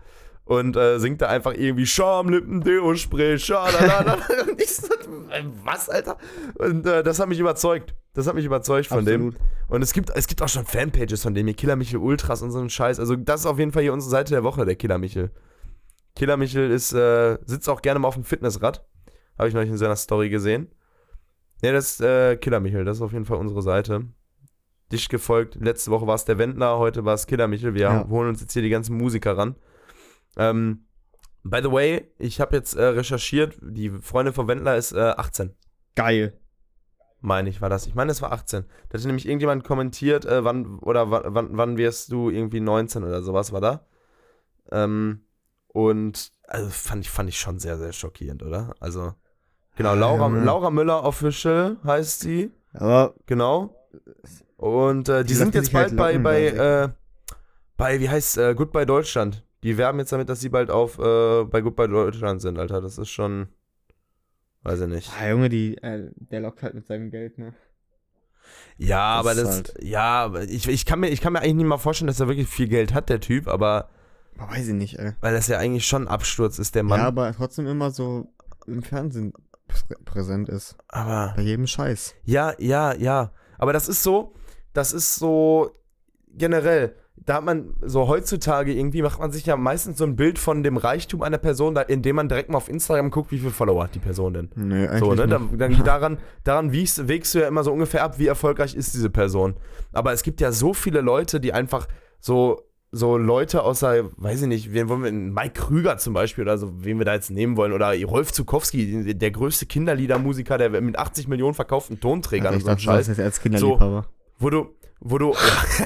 Und äh, singt da einfach irgendwie Schamlippen, Deo-Spray, Schalala. Und ich so, äh, was, Alter? Und äh, das hat mich überzeugt. Das hat mich überzeugt von Absolut. dem. Und es gibt, es gibt auch schon Fanpages von dem hier, Killer Michel Ultras und so einen Scheiß. Also das ist auf jeden Fall hier unsere Seite der Woche, der Killer Michel. Killer Michel ist, äh, sitzt auch gerne mal auf dem Fitnessrad. Habe ich neulich in seiner Story gesehen. Ja, das ist äh, Killer Michel, das ist auf jeden Fall unsere Seite. Dicht gefolgt. Letzte Woche war es der Wendler, heute war es Killer Michel. Wir Ja. holen uns jetzt hier die ganzen Musiker ran. Ähm, by the way, ich habe jetzt äh, recherchiert, die Freundin von Wendler ist äh, 18 Geil. meine ich, war das. Ich meine, es war 18. Da hatte nämlich irgendjemand kommentiert, äh, wann oder wa- wann, wann wirst du irgendwie 19 oder sowas war da. Ähm, und also fand ich, fand ich schon sehr, sehr schockierend, oder? Also, genau, Laura, Ja. Laura Müller Official heißt sie, Aber genau. Und äh, die, Die sind jetzt halt bald bei, locken, bei, da äh, bei, wie heißt äh, Goodbye Deutschland. Die werben jetzt damit, dass sie bald auf äh, bei Goodbye Deutschland sind, Alter. Das ist schon, weiß ich nicht. ah, Junge, die, äh, der lockt halt mit seinem Geld, ne? Ja, Das aber das, halt- ja, aber ich, ich, kann mir, ich kann mir eigentlich nicht mal vorstellen, dass er wirklich viel Geld hat, der Typ, aber Aber weiß ich nicht, ey. weil das ja eigentlich schon ein Absturz ist, der Mann. Ja, aber trotzdem immer so im Fernsehen prä präsent ist. aber Bei jedem Scheiß. ja, ja, ja. Aber das ist so, das ist so generell. Da hat man so heutzutage irgendwie macht man sich ja meistens so ein Bild von dem Reichtum einer Person, da, indem man direkt mal auf Instagram guckt, wie viele Follower hat die Person denn. Nee, eigentlich So, ne? nicht. Dann, daran, daran wiegst, wägst du ja immer so ungefähr ab, wie erfolgreich ist diese Person. Aber es gibt ja so viele Leute, die einfach so, so Leute außer, weiß ich nicht, wen wollen wir, Mike Krüger zum Beispiel oder so, wen wir da jetzt nehmen wollen, oder Rolf Zukowski, der größte Kinderliedermusiker, der mit 80 Millionen verkauften Tonträgern Also und so Scheiß, sagst jetzt als Kinderliebhaber. wo du, wo du,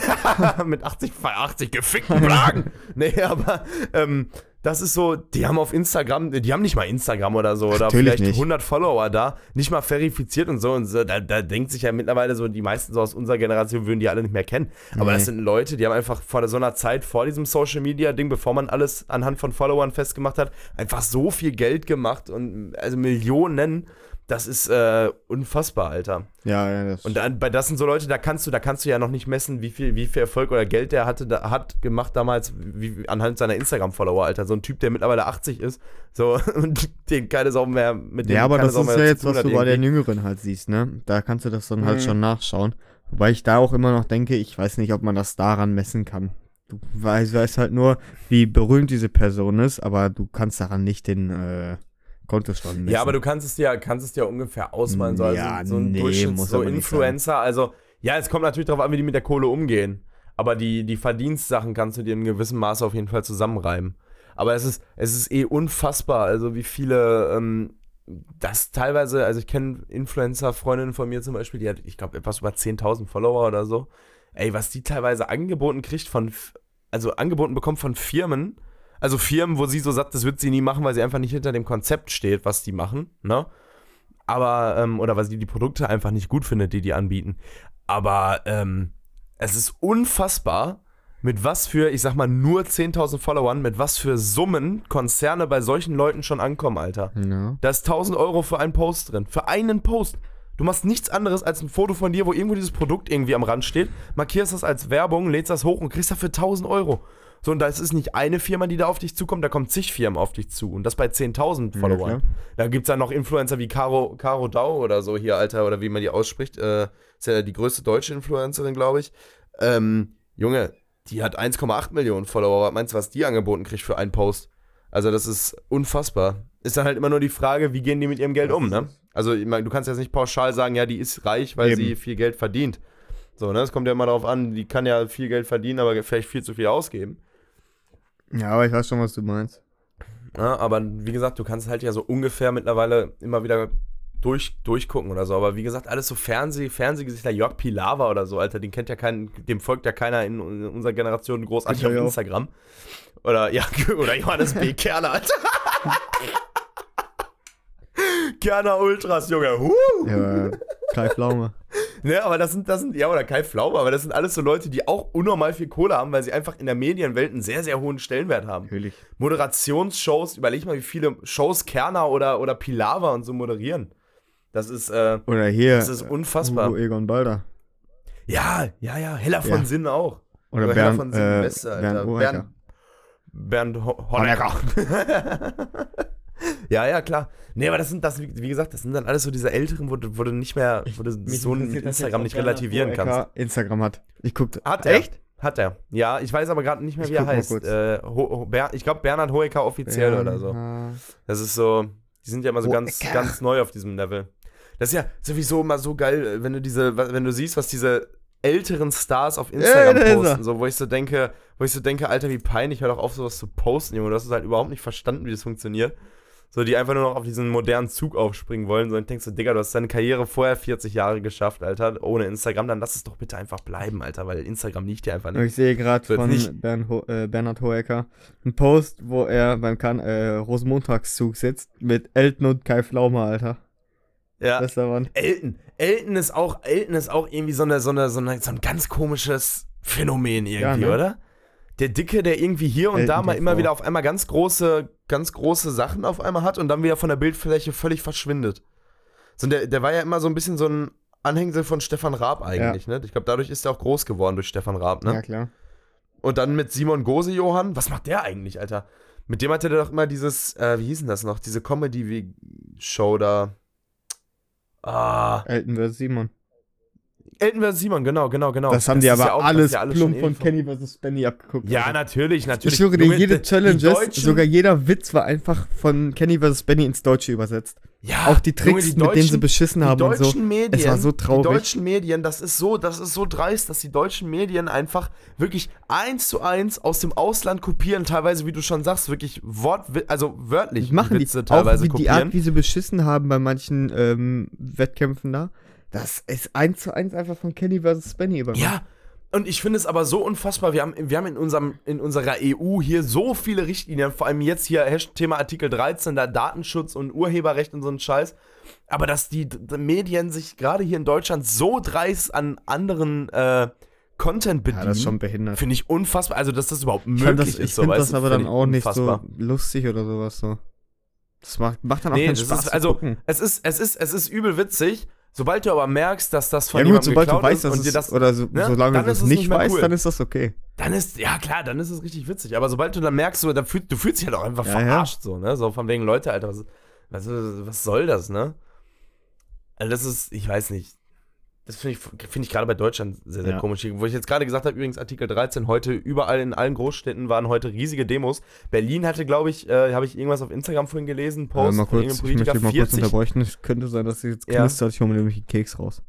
mit 80, 80 gefickten Plagen. nee, aber, ähm, das ist so, die haben auf Instagram, die haben nicht mal Instagram oder so, oder Natürlich vielleicht nicht. 100 Follower da, nicht mal verifiziert und so. Und so da, da denkt sich ja mittlerweile so, die meisten so aus unserer Generation würden die alle nicht mehr kennen. Aber Nee. das sind Leute, die haben einfach vor so einer Zeit, vor diesem Social Media Ding, bevor man alles anhand von Followern festgemacht hat, einfach so viel Geld gemacht und also Millionen. Das ist äh, unfassbar, Alter. Ja, ja, das Und dann, bei das sind so Leute, da kannst du, da kannst du ja noch nicht messen, wie viel, wie viel Erfolg oder Geld der hatte, da, hat gemacht damals, wie, anhand seiner Instagram-Follower, Alter. So ein Typ, der mittlerweile 80 ist, so, und den keine Sau mehr, mit dem Ja, aber das ist ja jetzt, was du bei den. Jüngeren halt siehst, ne? Da kannst du das dann halt Mhm. schon nachschauen. Wobei ich da auch immer noch denke, ich weiß nicht, ob man das daran messen kann. Du weißt, weißt halt nur, wie berühmt diese Person ist, aber du kannst daran nicht den äh, Kontostand messen. Ja, aber du kannst es dir, kannst es dir ungefähr ausmalen, so, also Ja, so ein nee, Durchschnitts, so Influencer, also, ja, es kommt natürlich darauf an, wie die mit der Kohle umgehen. Aber die, die Verdienstsachen kannst du dir in gewissem Maße auf jeden Fall zusammenreiben. Aber es ist, es ist eh unfassbar, also wie viele, ähm, das teilweise, also ich kenne Influencer-Freundinnen von mir zum Beispiel, die hat, ich glaube, etwas über 10.000 Follower oder so. Ey, was die teilweise angeboten kriegt von, also angeboten bekommt von Firmen, also Firmen, wo sie so sagt, das wird sie nie machen, weil sie einfach nicht hinter dem Konzept steht, was die machen, ne? Aber, ähm, oder weil sie die Produkte einfach nicht gut findet, die die anbieten. Aber, ähm, es ist unfassbar, mit was für, ich sag mal, nur 10.000 Followern, mit was für Summen Konzerne bei solchen Leuten schon ankommen, Alter. Ja. Da ist 1000 Euro für einen Post drin. Für einen Post. Du machst nichts anderes als ein Foto von dir, wo irgendwo dieses Produkt irgendwie am Rand steht, markierst das als Werbung, lädst das hoch und kriegst dafür 1000 Euro. So, und da ist es nicht eine Firma, die da auf dich zukommt, da kommen zig Firmen auf dich zu. Und das bei 10.000 Ja, Followern. klar. da gibt es dann noch Influencer wie Caro, Caro Dau oder so hier, Alter, oder wie man die ausspricht. Äh, ist ja die größte deutsche Influencerin, glaube ich. Ähm, Junge, die hat 1,8 Millionen Follower. Was meinst du, was die angeboten kriegt für einen Post? Also, das ist unfassbar. Ist dann halt immer nur die Frage, wie gehen die mit ihrem Geld Das um, ne? Also, du kannst jetzt nicht pauschal sagen, ja, die ist reich, weil Eben. sie viel Geld verdient. So, ne? Es kommt ja immer darauf an, die kann ja viel Geld verdienen, aber vielleicht viel zu viel ausgeben. Ja, aber ich weiß schon, was du meinst. Ja, aber wie gesagt, du kannst halt ja so ungefähr mittlerweile immer wieder durch, durchgucken oder so. Aber wie gesagt, alles so Fernseh, Fernsehgesichter, Jörg Pilawa oder so, Alter, den kennt ja kein, dem folgt ja keiner in, in unserer Generation großartig auf auch. Instagram. Oder ja, oder Johannes B. Kerner, Alter. Kerner Ultras, Junge. Huh. Ja, Kai Pflaume. Ne, aber das sind, das sind, ja, oder Kai Pflaume, aber das sind alles so Leute, die auch unnormal viel Kohle haben, weil sie einfach in der Medienwelt einen sehr, sehr hohen Stellenwert haben. Natürlich. Moderationsshows, überleg mal, wie viele Shows Kerner oder, oder Pilawa und so moderieren. Das ist, äh, Oder hier. das ist unfassbar. Hugo Egon Balder. Ja, ja, ja, Heller von Ja. Sinn auch. Oder Heller Bernd, von äh, Silvester, Alter. Bernd. Bernd Ho Honecker. ja, ja, klar. Nee, aber das sind, das, wie gesagt, das sind dann alles so diese Älteren, wo du, wo du nicht mehr, wo du so ein Instagram nicht relativieren kannst. Instagram hat. Ich guckte. Hat er. Echt? Hat er. Ja, ich weiß aber gerade nicht mehr, Ich wie er guck mal heißt. kurz. Äh, Ho Ho Ber ich glaube, Bernhard Hoeker offiziell oder so. Das ist so, die sind ja immer so ganz, Hoeker. ganz neu auf diesem Level. Das ist ja sowieso immer so geil, wenn du diese, wenn du siehst, was diese älteren Stars auf Instagram da ist er. posten, so, wo ich so denke, wo ich so denke, Alter, wie peinlich, hör doch auf, sowas zu posten, Junge. Du hast es halt überhaupt nicht verstanden, wie das funktioniert. So, die einfach nur noch auf diesen modernen Zug aufspringen wollen. So, und denkst so, Digga, du hast deine Karriere vorher 40 Jahre geschafft, Alter, ohne Instagram, dann lass es doch bitte einfach bleiben, Alter, weil Instagram liegt dir einfach nicht. ich sehe gerade von Bern Ho äh, Bernhard Hoeker einen Post, wo er beim kan äh, Rosenmontagszug sitzt mit Elton und Kai Pflaume, Alter. Ja. Das ist der Mann. Elton. Elton ist auch, Elton ist auch irgendwie so, eine, so, eine, so, eine, so ein ganz komisches Phänomen irgendwie, Ja, ne? oder? Der Dicke, der irgendwie hier und da mal immer wieder auf einmal ganz große, ganz große Sachen auf einmal hat und dann wieder von der Bildfläche völlig verschwindet. So, der, der war ja immer so ein bisschen so ein Anhängsel von Stefan Raab eigentlich, ne? Ich glaube, dadurch ist er auch groß geworden durch Stefan Raab, ne? Ja, klar. Und dann mit Simon Gose Johann, was macht der eigentlich, Alter? Mit dem hatte der doch immer dieses, äh, wie hieß denn das noch? Diese Comedy-Show da. Ah. Elton vs. Simon. Elton vs. Simon, genau, genau, genau. das haben die ist aber ja auch- das alles ja alles plump von Kenny vs. Benny abgeguckt. Ja, Alter. natürlich, natürlich. Ich schwöre dir, jede die- Challenge, die sogar jeder Witz war einfach von Kenny vs. Benny ins Deutsche übersetzt. ja, Auch die Junge, Tricks, mit denen sie beschissen die haben und so. Medien, Es war so traurig. Die deutschen Medien, das ist so, das ist so dreist, dass die deutschen Medien einfach wirklich eins zu eins aus dem Ausland kopieren, teilweise, wie du schon sagst, wirklich Wort, also wörtlich machen die Witze auch teilweise wie die kopieren. Art, wie sie beschissen haben bei manchen ähm, Wettkämpfen da. Das ist eins zu eins einfach von Kenny vs. Benny übernommen. Ja, und ich finde es aber so unfassbar. Wir haben, wir haben in, unserem, in unserer EU hier so viele Richtlinien, vor allem jetzt hier Thema Artikel 13, da Datenschutz und Urheberrecht und so ein Scheiß. Aber dass die, d- Medien sich gerade hier in Deutschland so dreist an anderen äh, Content bedienen, Ja, das ist schon behindert. finde ich unfassbar. Also, dass das überhaupt Ich möglich das, ist. ich so, finde das aber dann auch nicht so lustig oder sowas so. Das macht, macht dann auch Nee, keinen Spaß ist, also, gucken. es ist, es ist, es ist übel witzig. Sobald du aber merkst, dass das von Ja gut, jemandem sobald du geklaut weißt, ist dass und dir das oder so, ne, solange du es nicht weißt, cool. dann ist das okay. Dann ist, ja klar, dann ist es richtig witzig. Aber sobald du dann merkst, so, dann fühl, du fühlst dich halt auch einfach Ja, ja. verarscht, so, ne? So von wegen, Leute, Alter, was, was, was soll das, ne? Also das ist, ich weiß nicht. Das finde ich, finde ich gerade bei Deutschland sehr, sehr Ja. komisch. Wo ich jetzt gerade gesagt habe, übrigens Artikel 13, heute überall in allen Großstädten waren heute riesige Demos. Berlin hatte, glaube ich, äh, habe ich irgendwas auf Instagram vorhin gelesen, Äh, Post mal von kurz, irgendeinem ich möchte Politiker, mal kurz 40, unterbrechen. Es könnte sein, dass sie jetzt Ja. knistert. Ich hole mir nämlich einen Keks raus.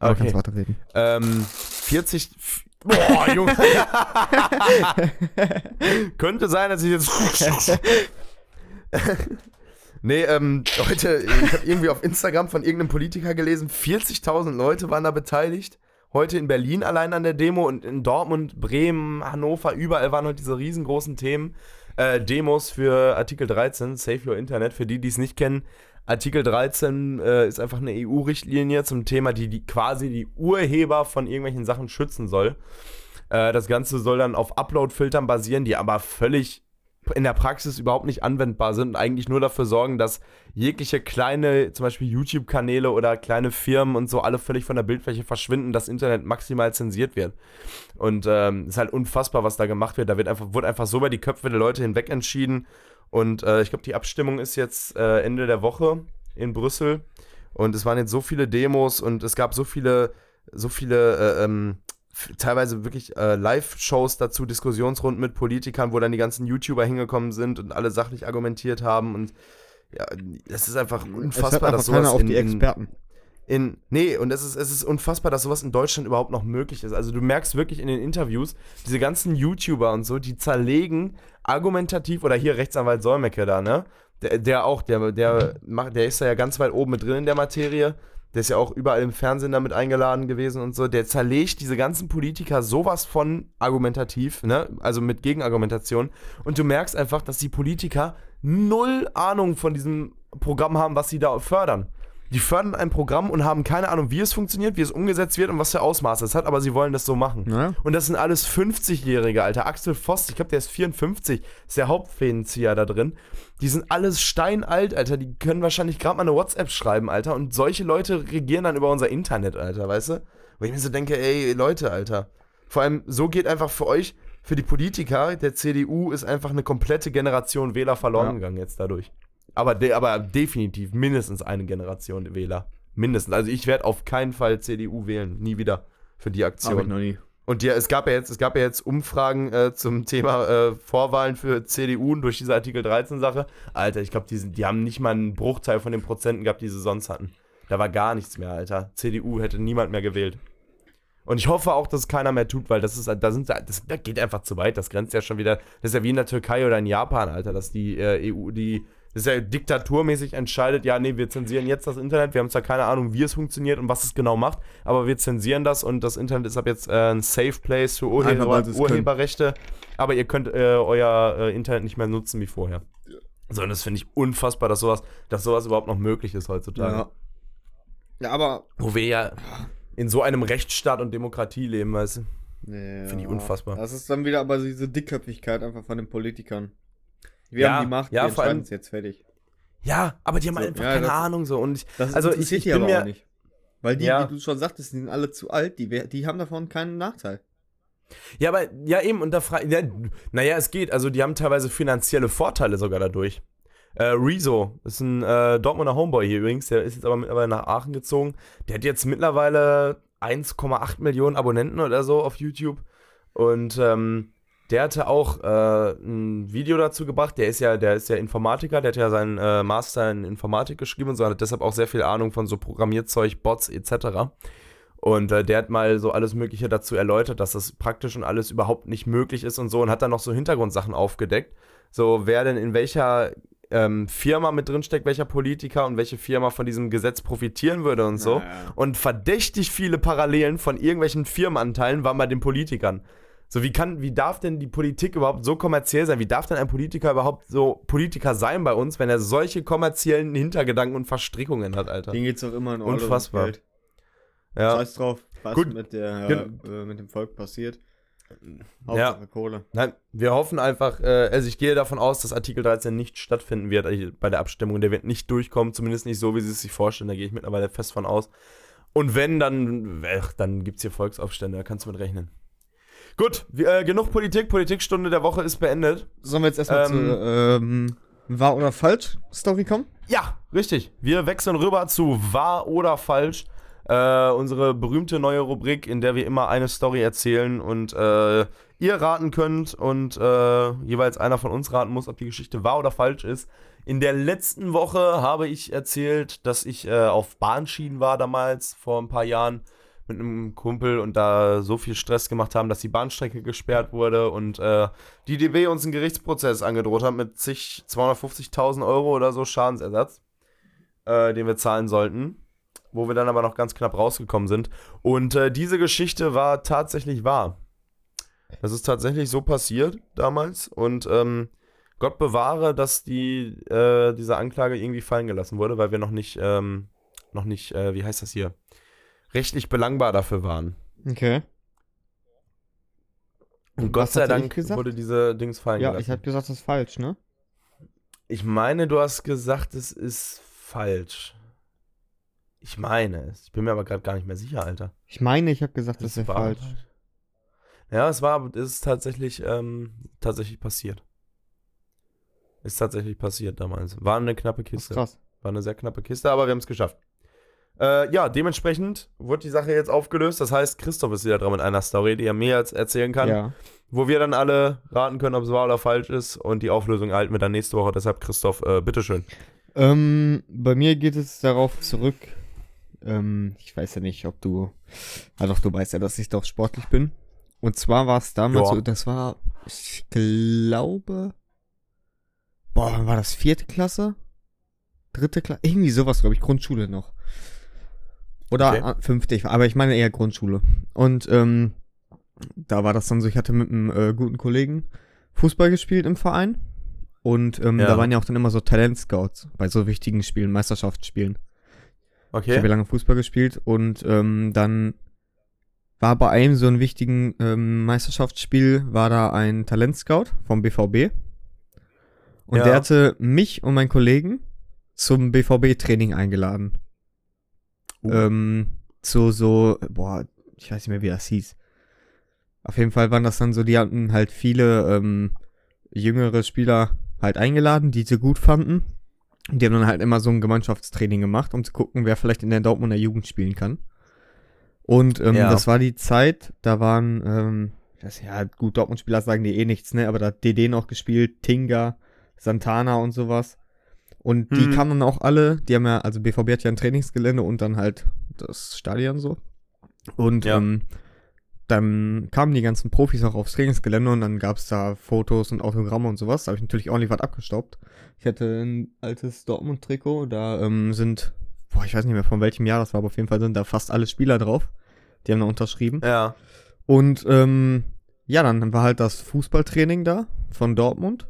Aber Okay. kannst weiterreden. Ähm, 40. f- Boah, Junge. Könnte sein, dass ich jetzt. nee, ähm, heute, ich habe irgendwie auf Instagram von irgendeinem Politiker gelesen, 40.000 Leute waren da beteiligt. Heute in Berlin allein an der Demo und in Dortmund, Bremen, Hannover, überall waren heute diese riesengroßen Themen. Äh, Demos für Artikel 13, Save Your Internet, für die, die es nicht kennen. Artikel 13 äh, ist einfach eine EU-Richtlinie zum Thema, die, die quasi die Urheber von irgendwelchen Sachen schützen soll. Äh, das Ganze soll dann auf Upload-Filtern basieren, die aber völlig in der Praxis überhaupt nicht anwendbar sind und eigentlich nur dafür sorgen, dass jegliche kleine, zum Beispiel YouTube-Kanäle oder kleine Firmen und so alle völlig von der Bildfläche verschwinden, das Internet maximal zensiert wird. Und ähm, ist halt unfassbar, was da gemacht wird. Da wird einfach, wurde einfach so über die Köpfe der Leute hinweg entschieden. Und äh, ich glaube, die Abstimmung ist jetzt äh, Ende der Woche in Brüssel. Und es waren jetzt so viele Demos und es gab so viele, so viele, äh, ähm, teilweise wirklich äh, Live-Shows dazu, Diskussionsrunden mit Politikern, wo dann die ganzen YouTuber hingekommen sind und alle sachlich argumentiert haben. Und ja, es ist einfach Es unfassbar, einfach dass sowas auf in, die in, Experten. in, nee, und es ist, es ist unfassbar, dass sowas in Deutschland überhaupt noch möglich ist. Also du merkst wirklich in den Interviews, diese ganzen YouTuber und so, die zerlegen argumentativ, oder hier Rechtsanwalt Solmecke da, ne? Der, der auch, der, der, macht, der ist da ja ganz weit oben mit drin in der Materie. Der ist ja auch überall im Fernsehen damit eingeladen gewesen und so. Der zerlegt diese ganzen Politiker sowas von argumentativ, ne? Also mit Gegenargumentation. Und du merkst einfach, dass die Politiker null Ahnung von diesem Programm haben, was sie da fördern. Die fördern ein Programm und haben keine Ahnung, wie es funktioniert, wie es umgesetzt wird und was für Ausmaße es hat, aber sie wollen das so machen. Ja. Und das sind alles 50-Jährige, Alter. Axel Voss, ich glaube, der ist 54, ist der Hauptfädenzieher da drin. Die sind alles steinalt, Alter. Die können wahrscheinlich gerade mal eine WhatsApp schreiben, Alter. Und solche Leute regieren dann über unser Internet, Alter, weißt du? Wo ich mir so denke, ey, Leute, Alter. Vor allem, so geht einfach für euch, für die Politiker der CDU ist einfach eine komplette Generation Wähler verloren Ja. gegangen jetzt dadurch. Aber, de aber definitiv mindestens eine Generation Wähler. Mindestens. Also ich werde auf keinen Fall CDU wählen. Nie wieder für die Aktion. Hab ich noch nie. Und ja, es gab ja jetzt, es gab ja jetzt Umfragen äh, zum Thema äh, Vorwahlen für CDU durch diese Artikel 13-Sache. Alter, ich glaube, die, sind- die haben nicht mal einen Bruchteil von den Prozenten gehabt, die sie sonst hatten. Da war gar nichts mehr, Alter. CDU hätte niemand mehr gewählt. Und ich hoffe auch, dass es keiner mehr tut, weil das ist, da sind, das, das geht einfach zu weit. Das grenzt ja schon wieder, das ist ja wie in der Türkei oder in Japan, Alter, dass die äh, EU, die, das ist ja diktaturmäßig entscheidet, ja, nee, wir zensieren jetzt das Internet, wir haben zwar keine Ahnung, wie es funktioniert und was es genau macht, aber wir zensieren das und das Internet ist ab jetzt äh, ein Safe Place für Urheber. Urheberrechte, aber ihr könnt äh, euer äh, Internet nicht mehr nutzen wie vorher. So, und das finde ich unfassbar, dass sowas, dass sowas überhaupt noch möglich ist heutzutage. Ja. Ja, aber. Wo wir ja in so einem Rechtsstaat und Demokratie leben, weißt du? Nee, Finde ich ja. unfassbar. Das ist dann wieder aber diese Dickköpfigkeit einfach von den Politikern. Wir Ja, haben die Macht, ja, wir vor allem- jetzt fertig. Ja, aber die haben So, einfach ja, keine das- Ahnung so. Und ich, Das Also ich- ich die bin aber mir- auch nicht. Weil die, Ja. wie du schon sagtest, sind alle zu alt, die, die haben davon keinen Nachteil. ja, aber ja eben, und da frage ja, naja, es geht. Also die haben teilweise finanzielle Vorteile sogar dadurch. Äh, Rezo ist ein äh, Dortmunder Homeboy hier übrigens, der ist jetzt aber mittlerweile nach Aachen gezogen. Der hat jetzt mittlerweile 1,8 Millionen Abonnenten oder so auf YouTube. Und ähm, der hatte auch äh, ein Video dazu gebracht. Der ist ja, der ist ja Informatiker, der hat ja seinen äh, Master in Informatik geschrieben und so, hat deshalb auch sehr viel Ahnung von so Programmierzeug, Bots etc. Und äh, der hat mal so alles Mögliche dazu erläutert, dass das praktisch und alles überhaupt nicht möglich ist und so und hat dann noch so Hintergrundsachen aufgedeckt. So, wer denn in welcher ähm, Firma mit drinsteckt, welcher Politiker und welche Firma von diesem Gesetz profitieren würde und so. Naja. Und verdächtig viele Parallelen von irgendwelchen Firmenanteilen waren bei den Politikern. So, wie kann, wie darf denn die Politik überhaupt so kommerziell sein? Wie darf denn ein Politiker überhaupt so Politiker sein bei uns, wenn er solche kommerziellen Hintergedanken und Verstrickungen hat, Alter? Denen geht's doch immer nur alles Unfassbar. Geld. Ja. Scheiß drauf, was Gut. mit, der, äh, mit dem Volk passiert. Ja. Hauptsache Kohle. Nein, wir hoffen einfach, äh, also ich gehe davon aus, dass Artikel 13 nicht stattfinden wird äh, bei der Abstimmung. Der wird nicht durchkommen, zumindest nicht so, wie sie es sich vorstellen. Da gehe ich mittlerweile fest von aus. Und wenn, dann, ach, dann gibt es hier Volksaufstände, da kannst du mit rechnen. Gut, wir, äh, genug Politik. Politikstunde der Woche ist beendet. Sollen wir jetzt erstmal Ähm, zu ähm, Wahr oder Falsch Story kommen? Ja, richtig. Wir wechseln rüber zu wahr oder falsch. Äh, unsere berühmte neue Rubrik, in der wir immer eine Story erzählen und äh, ihr raten könnt und äh, jeweils einer von uns raten muss, ob die Geschichte wahr oder falsch ist. In der letzten Woche habe ich erzählt, dass ich äh, auf Bahnschienen war damals, vor ein paar Jahren, mit einem Kumpel und da so viel Stress gemacht haben, dass die Bahnstrecke gesperrt wurde und äh, die DB uns einen Gerichtsprozess angedroht hat mit zig 250.000 Euro oder so Schadensersatz, äh, den wir zahlen sollten, wo wir dann aber noch ganz knapp rausgekommen sind. Und äh, diese Geschichte war tatsächlich wahr. Das ist tatsächlich so passiert damals und ähm, Gott bewahre, dass die, äh, diese Anklage irgendwie fallen gelassen wurde, weil wir noch nicht, ähm, noch nicht, äh, wie heißt das hier, rechtlich belangbar dafür waren. Okay. Und Gott was sei Dank wurde diese Dings fallen Ja, gelassen. ich habe gesagt, das ist falsch, ne? Ich meine, du hast gesagt, es ist falsch. Ich meine es. Ich bin mir aber gerade gar nicht mehr sicher, Alter. Ich meine, ich habe gesagt, das ist war- falsch. Ja, es war, es ist tatsächlich, ähm, tatsächlich passiert. Ist tatsächlich passiert damals. War eine knappe Das ist Kiste. krass. War eine sehr knappe Kiste, aber wir haben es geschafft. Äh, ja, dementsprechend wurde die Sache jetzt aufgelöst. Das heißt, Christoph ist wieder dran mit einer Story, die er mir jetzt erzählen kann, Ja. wo wir dann alle raten können, ob es wahr oder falsch ist. Und die Auflösung erhalten wir dann nächste Woche. Deshalb, Christoph, äh, bitteschön. Ähm, bei mir geht es darauf zurück. Ähm, ich weiß ja nicht, ob du. Ah, doch, du weißt ja, dass ich doch sportlich bin. Und zwar war es damals Ja. so, das war, ich glaube. Boah, war das? Vierte Klasse? Dritte Klasse? Irgendwie sowas, glaube ich, Grundschule noch. Oder Okay. ah, fünfte, ich- aber ich meine eher Grundschule. Und ähm, da war das dann so, ich hatte mit einem äh, guten Kollegen Fußball gespielt im Verein. Und ähm, Ja. da waren ja auch dann immer so Talentscouts bei so wichtigen Spielen, Meisterschaftsspielen. Ich habe ja Okay. lange Fußball gespielt und ähm, dann war bei einem so einem wichtigen ähm, Meisterschaftsspiel, war da ein Talentscout vom BVB. Und Ja. der hatte mich und meinen Kollegen zum BVB-Training eingeladen. Uh. Ähm, zu so, boah, ich weiß nicht mehr, wie das hieß. Auf jeden Fall waren das dann so, die hatten halt viele ähm, jüngere Spieler halt eingeladen, die sie gut fanden. Und die haben dann halt immer so ein Gemeinschaftstraining gemacht, um zu gucken, wer vielleicht in der Dortmunder Jugend spielen kann. Und ähm, Ja. das war die Zeit, da waren, ähm, das, ja, gut, Dortmund-Spieler sagen die eh nichts, ne? Aber da hat DD noch gespielt, Tinga, Santana und sowas. Und die Mhm. kamen dann auch alle, die haben ja, also BVB hat ja ein Trainingsgelände und dann halt das Stadion so. Und Ja. ähm, dann kamen die ganzen Profis auch aufs Trainingsgelände und dann gab es da Fotos und Autogramme und sowas. Da habe ich natürlich ordentlich was abgestaubt. Ich hatte ein altes Dortmund-Trikot, da ähm, sind, boah, ich weiß nicht mehr von welchem Jahr das war, aber auf jeden Fall sind da fast alle Spieler drauf. Die haben da unterschrieben. Ja. Und ähm, ja, dann war halt das Fußballtraining da von Dortmund.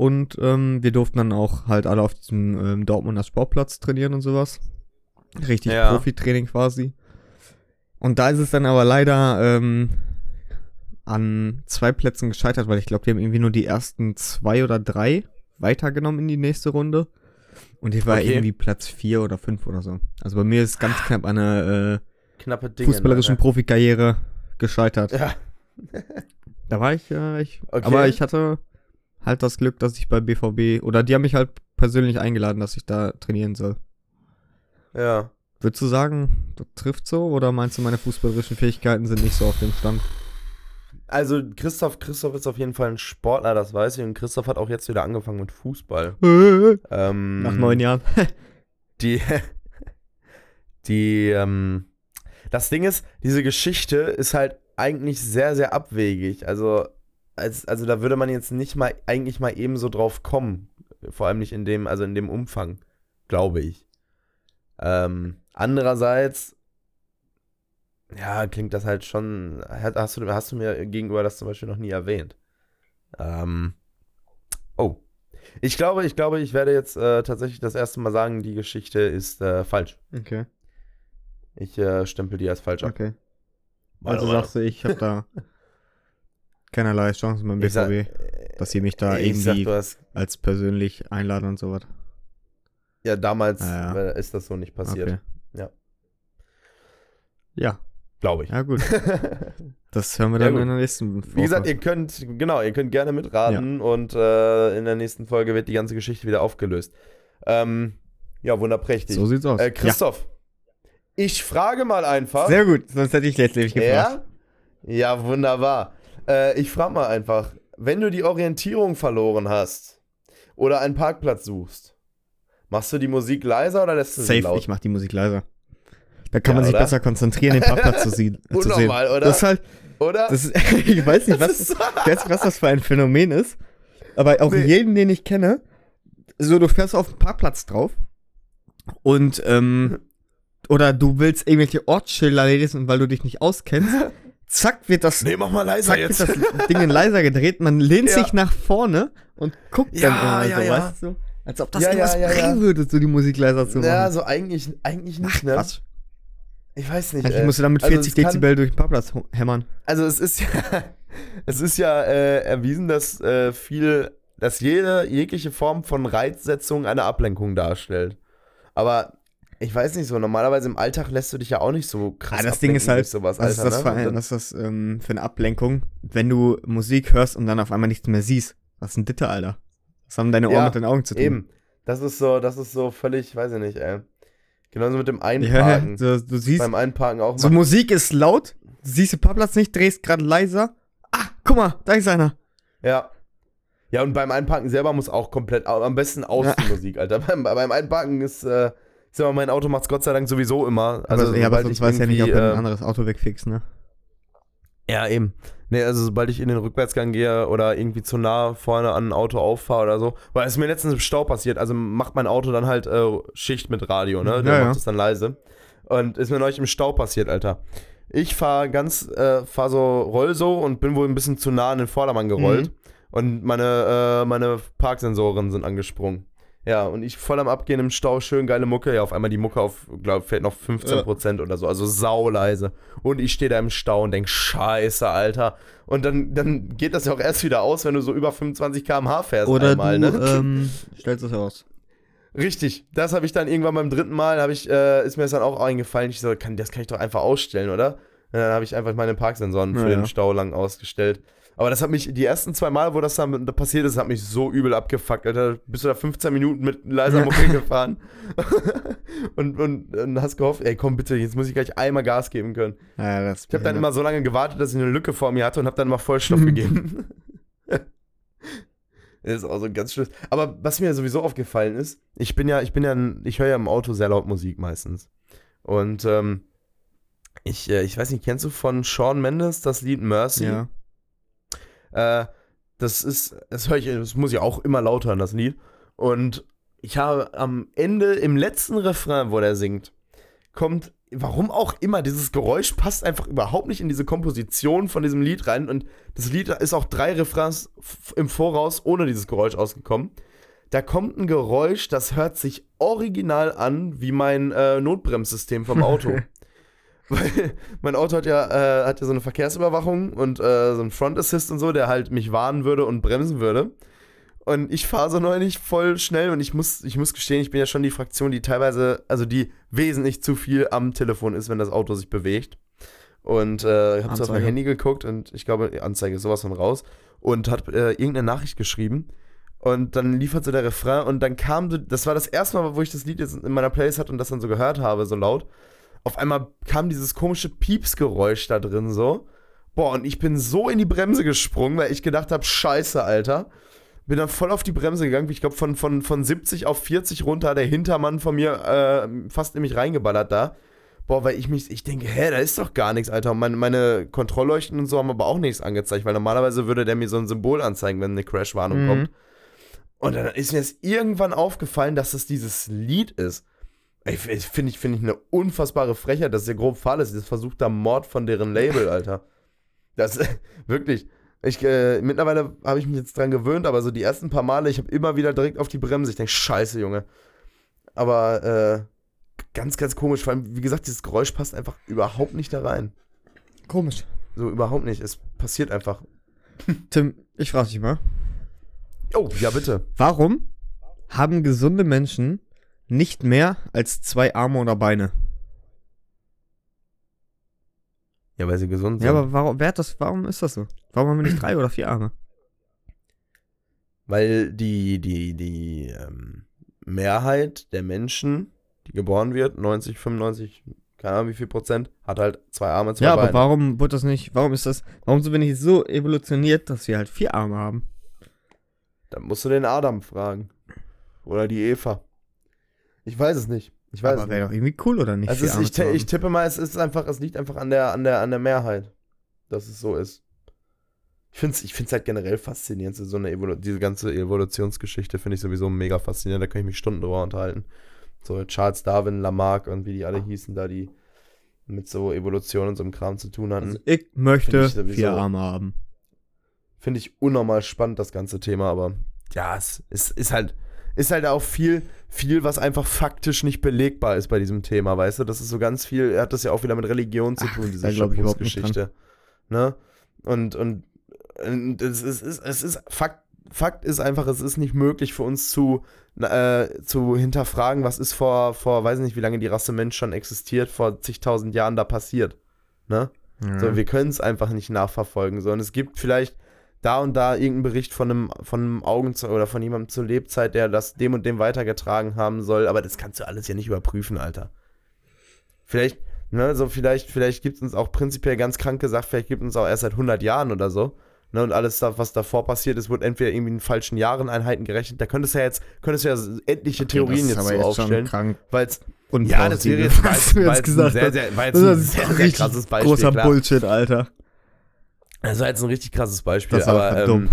Und ähm, wir durften dann auch halt alle auf diesem ähm, Dortmunder Sportplatz trainieren und sowas. Richtig Ja. Profi-Training quasi. Und da ist es dann aber leider ähm, an zwei Plätzen gescheitert, weil ich glaube, die haben irgendwie nur die ersten zwei oder drei weitergenommen in die nächste Runde. Und ich war Okay. irgendwie Platz vier oder fünf oder so. Also bei mir ist ganz knapp eine Knappe äh, Dinge. fußballerischen Alter. Profikarriere gescheitert. Ja. Da war ich, äh, ich Okay. aber ich hatte halt das Glück, dass ich bei BVB, oder die haben mich halt persönlich eingeladen, dass ich da trainieren soll. Ja. Würdest du sagen, das trifft so, oder meinst du, meine fußballerischen Fähigkeiten sind nicht so auf dem Stand? Also Christoph, Christoph ist auf jeden Fall ein Sportler, das weiß ich. Und Christoph hat auch jetzt wieder angefangen mit Fußball. Ähm, Nach neun Jahren. Die, die, ähm, das Ding ist, diese Geschichte ist halt eigentlich sehr, sehr abwegig. Also, als, also da würde man jetzt nicht mal, eigentlich mal eben so drauf kommen. Vor allem nicht in dem, also in dem Umfang, glaube ich. Ähm, andererseits, ja, klingt das halt schon, hast du, hast du mir gegenüber das zum Beispiel noch nie erwähnt. Ähm, oh. Ich glaube, ich glaube, ich werde jetzt äh, tatsächlich das erste Mal sagen, die Geschichte ist äh, falsch. Okay, Ich äh, stempel die als falsch ab. okay. Also sagst du, ich habe da keinerlei Chancen beim Ich sag- BVB, dass sie mich da sag, irgendwie du hast, als persönlich einladen und sowas. ja, damals Ah, ja. ist das so nicht passiert. Okay. Ja. Ja, Glaube ich. ja gut. Das hören wir Ja, dann gut. in der nächsten Wie gesagt, ihr könnt, genau, ihr könnt gerne mitraten und äh, in der nächsten Folge wird die ganze Geschichte wieder aufgelöst. Ähm, ja, wunderprächtig. So sieht's aus. äh, Christoph, ich frage mal ja. einfach. Sehr gut, sonst hätte ich letztlich gefragt. Ja? Ja, wunderbar. Äh, ich frage mal einfach, wenn du die Orientierung verloren hast oder einen Parkplatz suchst, machst du die Musik leiser oder lässt du sie Safe, laut? ich mach die Musik leiser. Da kann Ja, man sich oder? besser konzentrieren, den Parkplatz zu, sie sehen. Unnormal, oder? Das ist halt, oder? das ist, ich weiß nicht, was, weiß nicht, was das für ein Phänomen ist, aber auch Nee. jeden, den ich kenne, so, du fährst auf den Parkplatz drauf und, ähm, oder du willst irgendwelche Ortsschilder lesen, weil du dich nicht auskennst, zack, wird das, nee, mach mal leiser zack, jetzt. wird das Ding in leiser gedreht, man lehnt Ja. sich nach vorne und guckt Ja, dann immer ja, so, ja. weißt du? Als ob das Ja, ja, irgendwas ja, bringen würde, so die Musik leiser zu machen. ja, so eigentlich, eigentlich nicht, Ach, ne? Quatsch. Ich weiß nicht. Äh, musst du dann mit also 40 es kann- Dezibel durch den Parkplatz ho- hämmern. Also es ist ja, es ist ja äh, erwiesen, dass äh, viel, dass jede jegliche Form von Reizsetzung eine Ablenkung darstellt. Aber ich weiß nicht so, normalerweise im Alltag lässt du dich ja auch nicht so krass Ah, das Ding ist halt, sowas, was ist das, ne? für, ein, was ist das ähm, für eine Ablenkung, wenn du Musik hörst und dann auf einmal nichts mehr siehst? Was ist denn Ditte, Alter? Was haben deine Ohren Ja, mit den Augen zu tun? Eben. Das ist so, das ist so völlig, weiß ich nicht, ey. Genauso mit dem Ja, Einparken. du, du siehst, Beim Einparken auch so. Musik ist laut, du siehst den Parkplatz nicht, drehst gerade leiser. Ah, guck mal, da ist einer. Ja. Ja, und beim Einparken selber muss auch komplett, am besten aus Ja. die Musik, Alter. Beim, beim Einparken ist, äh, sag mal, mein Auto macht's Gott sei Dank sowieso immer. Also, Also, ja, aber sonst ich weiß ja nicht, ob du ein äh, anderes Auto wegfixst, ne? Ja, eben. Nee, also sobald ich in den Rückwärtsgang gehe oder irgendwie zu nah vorne an ein Auto auffahre oder so, weil es ist mir letztens im Stau passiert, also macht mein Auto dann halt äh, Schicht mit Radio, ne? Ja, Der ja. macht es dann leise. Und ist mir neulich im Stau passiert, Alter. Ich fahre ganz, äh, fahre so, roll so und bin wohl ein bisschen zu nah an den Vordermann gerollt. Mhm. Und meine, äh, meine Parksensoren sind angesprungen. Ja, und ich voll am Abgehen im Stau, schön geile Mucke. Ja, auf einmal die Mucke auf, glaub, fällt noch 15% oder so, also sauleise. Und ich stehe da im Stau und denk, scheiße, Alter. Und dann, dann geht das ja auch erst wieder aus, wenn du so über 25 km/h fährst Oder einmal, du ne? ähm, stellst es aus. Richtig, das habe ich dann irgendwann beim dritten Mal, habe ich, äh, ist mir das dann auch eingefallen. Ich so, kann, das kann ich doch einfach ausstellen, oder? Und dann habe ich einfach meine Parksensoren für Ja, den ja. Stau lang ausgestellt. Aber das hat mich, die ersten zwei Mal, wo das dann da passiert ist, hat mich so übel abgefuckt, Alter. Bist du da 15 Minuten mit leiser Mucke gefahren und, und, und hast gehofft, ey, komm bitte, jetzt muss ich gleich einmal Gas geben können. Ja, Ich habe dann immer so lange gewartet, dass ich eine Lücke vor mir hatte und habe dann immer Vollstoff gegeben. das ist auch so ganz schlimm. Aber was mir sowieso aufgefallen ist, ich bin ja, ich bin ja, ein, ich höre ja im Auto sehr laut Musik meistens. Und ähm, ich, äh, ich weiß nicht, kennst du von Shawn Mendes das Lied Mercy? Ja. Äh, das ist, das höre ich, das muss ich auch immer laut hören, das Lied. Und ich habe am Ende, im letzten Refrain, wo der singt, kommt, warum auch immer, dieses Geräusch passt einfach überhaupt nicht in diese Komposition von diesem Lied rein. Und das Lied ist auch drei Refrains im Voraus ohne dieses Geräusch ausgekommen. Da kommt ein Geräusch, das hört sich original an wie mein äh, Notbremssystem vom Auto. Weil mein Auto hat ja, äh, hat ja so eine Verkehrsüberwachung und äh, so einen Front Assist und so, der halt mich warnen würde und bremsen würde. Und ich fahre so neulich voll schnell und ich muss, ich muss gestehen, ich bin ja schon die Fraktion, die teilweise, also die wesentlich zu viel am Telefon ist, wenn das Auto sich bewegt. Und äh, ich habe so auf mein. Handy geguckt und ich glaube, die Anzeige ist sowas von raus und hat äh, irgendeine Nachricht geschrieben. Und dann liefert so der Refrain und dann kam, so- das war das erste Mal, wo ich das Lied jetzt in meiner Playlist hatte und das dann so gehört habe, so laut. Auf einmal kam dieses komische Piepsgeräusch da drin so. Boah, und ich bin so in die Bremse gesprungen, weil ich gedacht habe, scheiße, Alter. Bin dann voll auf die Bremse gegangen. Ich glaube, von, von, von 70 auf 40 runter, der Hintermann von mir äh, fast in mich reingeballert da. Boah, weil ich mich, ich denke, hä, da ist doch gar nichts, Alter. Und meine, meine Kontrollleuchten und so haben aber auch nichts angezeigt, weil normalerweise würde der mir so ein Symbol anzeigen, wenn eine Crash-Warnung Mhm. kommt. Und dann ist mir jetzt irgendwann aufgefallen, dass es dieses Lied ist. Finde ich, finde ich eine unfassbare Frechheit, das ist ja grob fahrlässig. Das versucht da Mord von deren Label, Alter. Das wirklich. Ich, äh, mittlerweile habe ich mich jetzt dran gewöhnt, aber so die ersten paar Male, ich habe immer wieder direkt auf die Bremse. Ich denke, scheiße, Junge. Aber äh, ganz, ganz komisch. Vor allem, wie gesagt, dieses Geräusch passt einfach überhaupt nicht da rein. Komisch. So überhaupt nicht. Es passiert einfach. Tim, ich frage dich mal. Oh, ja, bitte. Warum haben gesunde Menschen nicht mehr als zwei Arme oder Beine? Ja, weil sie gesund sind. Ja, aber warum, wer hat das, warum ist das so? Warum haben wir nicht drei oder vier Arme? Weil die, die, die ähm, Mehrheit der Menschen, die geboren wird, 90, 95, keine Ahnung wie viel Prozent, hat halt zwei Arme, zwei ja, aber Beine. warum wird das nicht, warum ist das, warum sind wir nicht so evolutioniert, dass wir halt vier Arme haben? Dann musst du den Adam fragen. Oder die Eva. Ich weiß es nicht. Ich weiß aber es wäre doch irgendwie cool, oder nicht? Also es, Arme ich, ich tippe mal, es ist einfach, es liegt einfach an der, an der, an der Mehrheit, dass es so ist. Ich finde es ich find's halt generell faszinierend, so eine Evolu diese ganze Evolutionsgeschichte finde ich sowieso mega faszinierend, da kann ich mich Stunden drüber unterhalten. So Charles Darwin, Lamarck und wie die alle hießen, da die mit so Evolution und so einem Kram zu tun hatten. also ich möchte ich sowieso. vier Arme haben. Finde ich unnormal spannend, das ganze Thema, aber ja, es ist, ist halt, ist halt auch viel, viel, was einfach faktisch nicht belegbar ist bei diesem Thema, weißt du? Das ist so ganz viel, hat das ja auch wieder mit Religion zu Ach, tun, diese überhaupt nicht Schöpfungsgeschichte. Ne? Und, und, und es ist, es ist, es ist Fakt, Fakt ist einfach, es ist nicht möglich für uns zu, äh, zu hinterfragen, was ist vor, vor, weiß nicht, wie lange die Rasse Mensch schon existiert, vor zigtausend Jahren da passiert. Ne? So, wir können es einfach nicht nachverfolgen. So, und es gibt vielleicht da und da irgendeinen Bericht von einem, von einem Augenzeugen oder von jemandem zur Lebzeit, der das dem und dem weitergetragen haben soll, aber das kannst du alles ja nicht überprüfen, Alter. Vielleicht, ne, so vielleicht, vielleicht gibt es uns auch prinzipiell ganz krank gesagt, vielleicht gibt es uns auch erst seit 100 Jahren oder so. Ne, und alles, was davor passiert ist, wurde entweder irgendwie in falschen Jahreneinheiten gerechnet. Da könntest du ja jetzt, könntest du ja etliche Theorien jetzt so aufstellen, krank. weil es Und ja, das wäre jetzt, jetzt, war jetzt jetzt ein gesagt sehr, sehr, jetzt Das ein sehr, sehr krasses Beispiel. großer klar. Bullshit, Alter. Das war jetzt ein richtig krasses Beispiel, Das war aber dumm.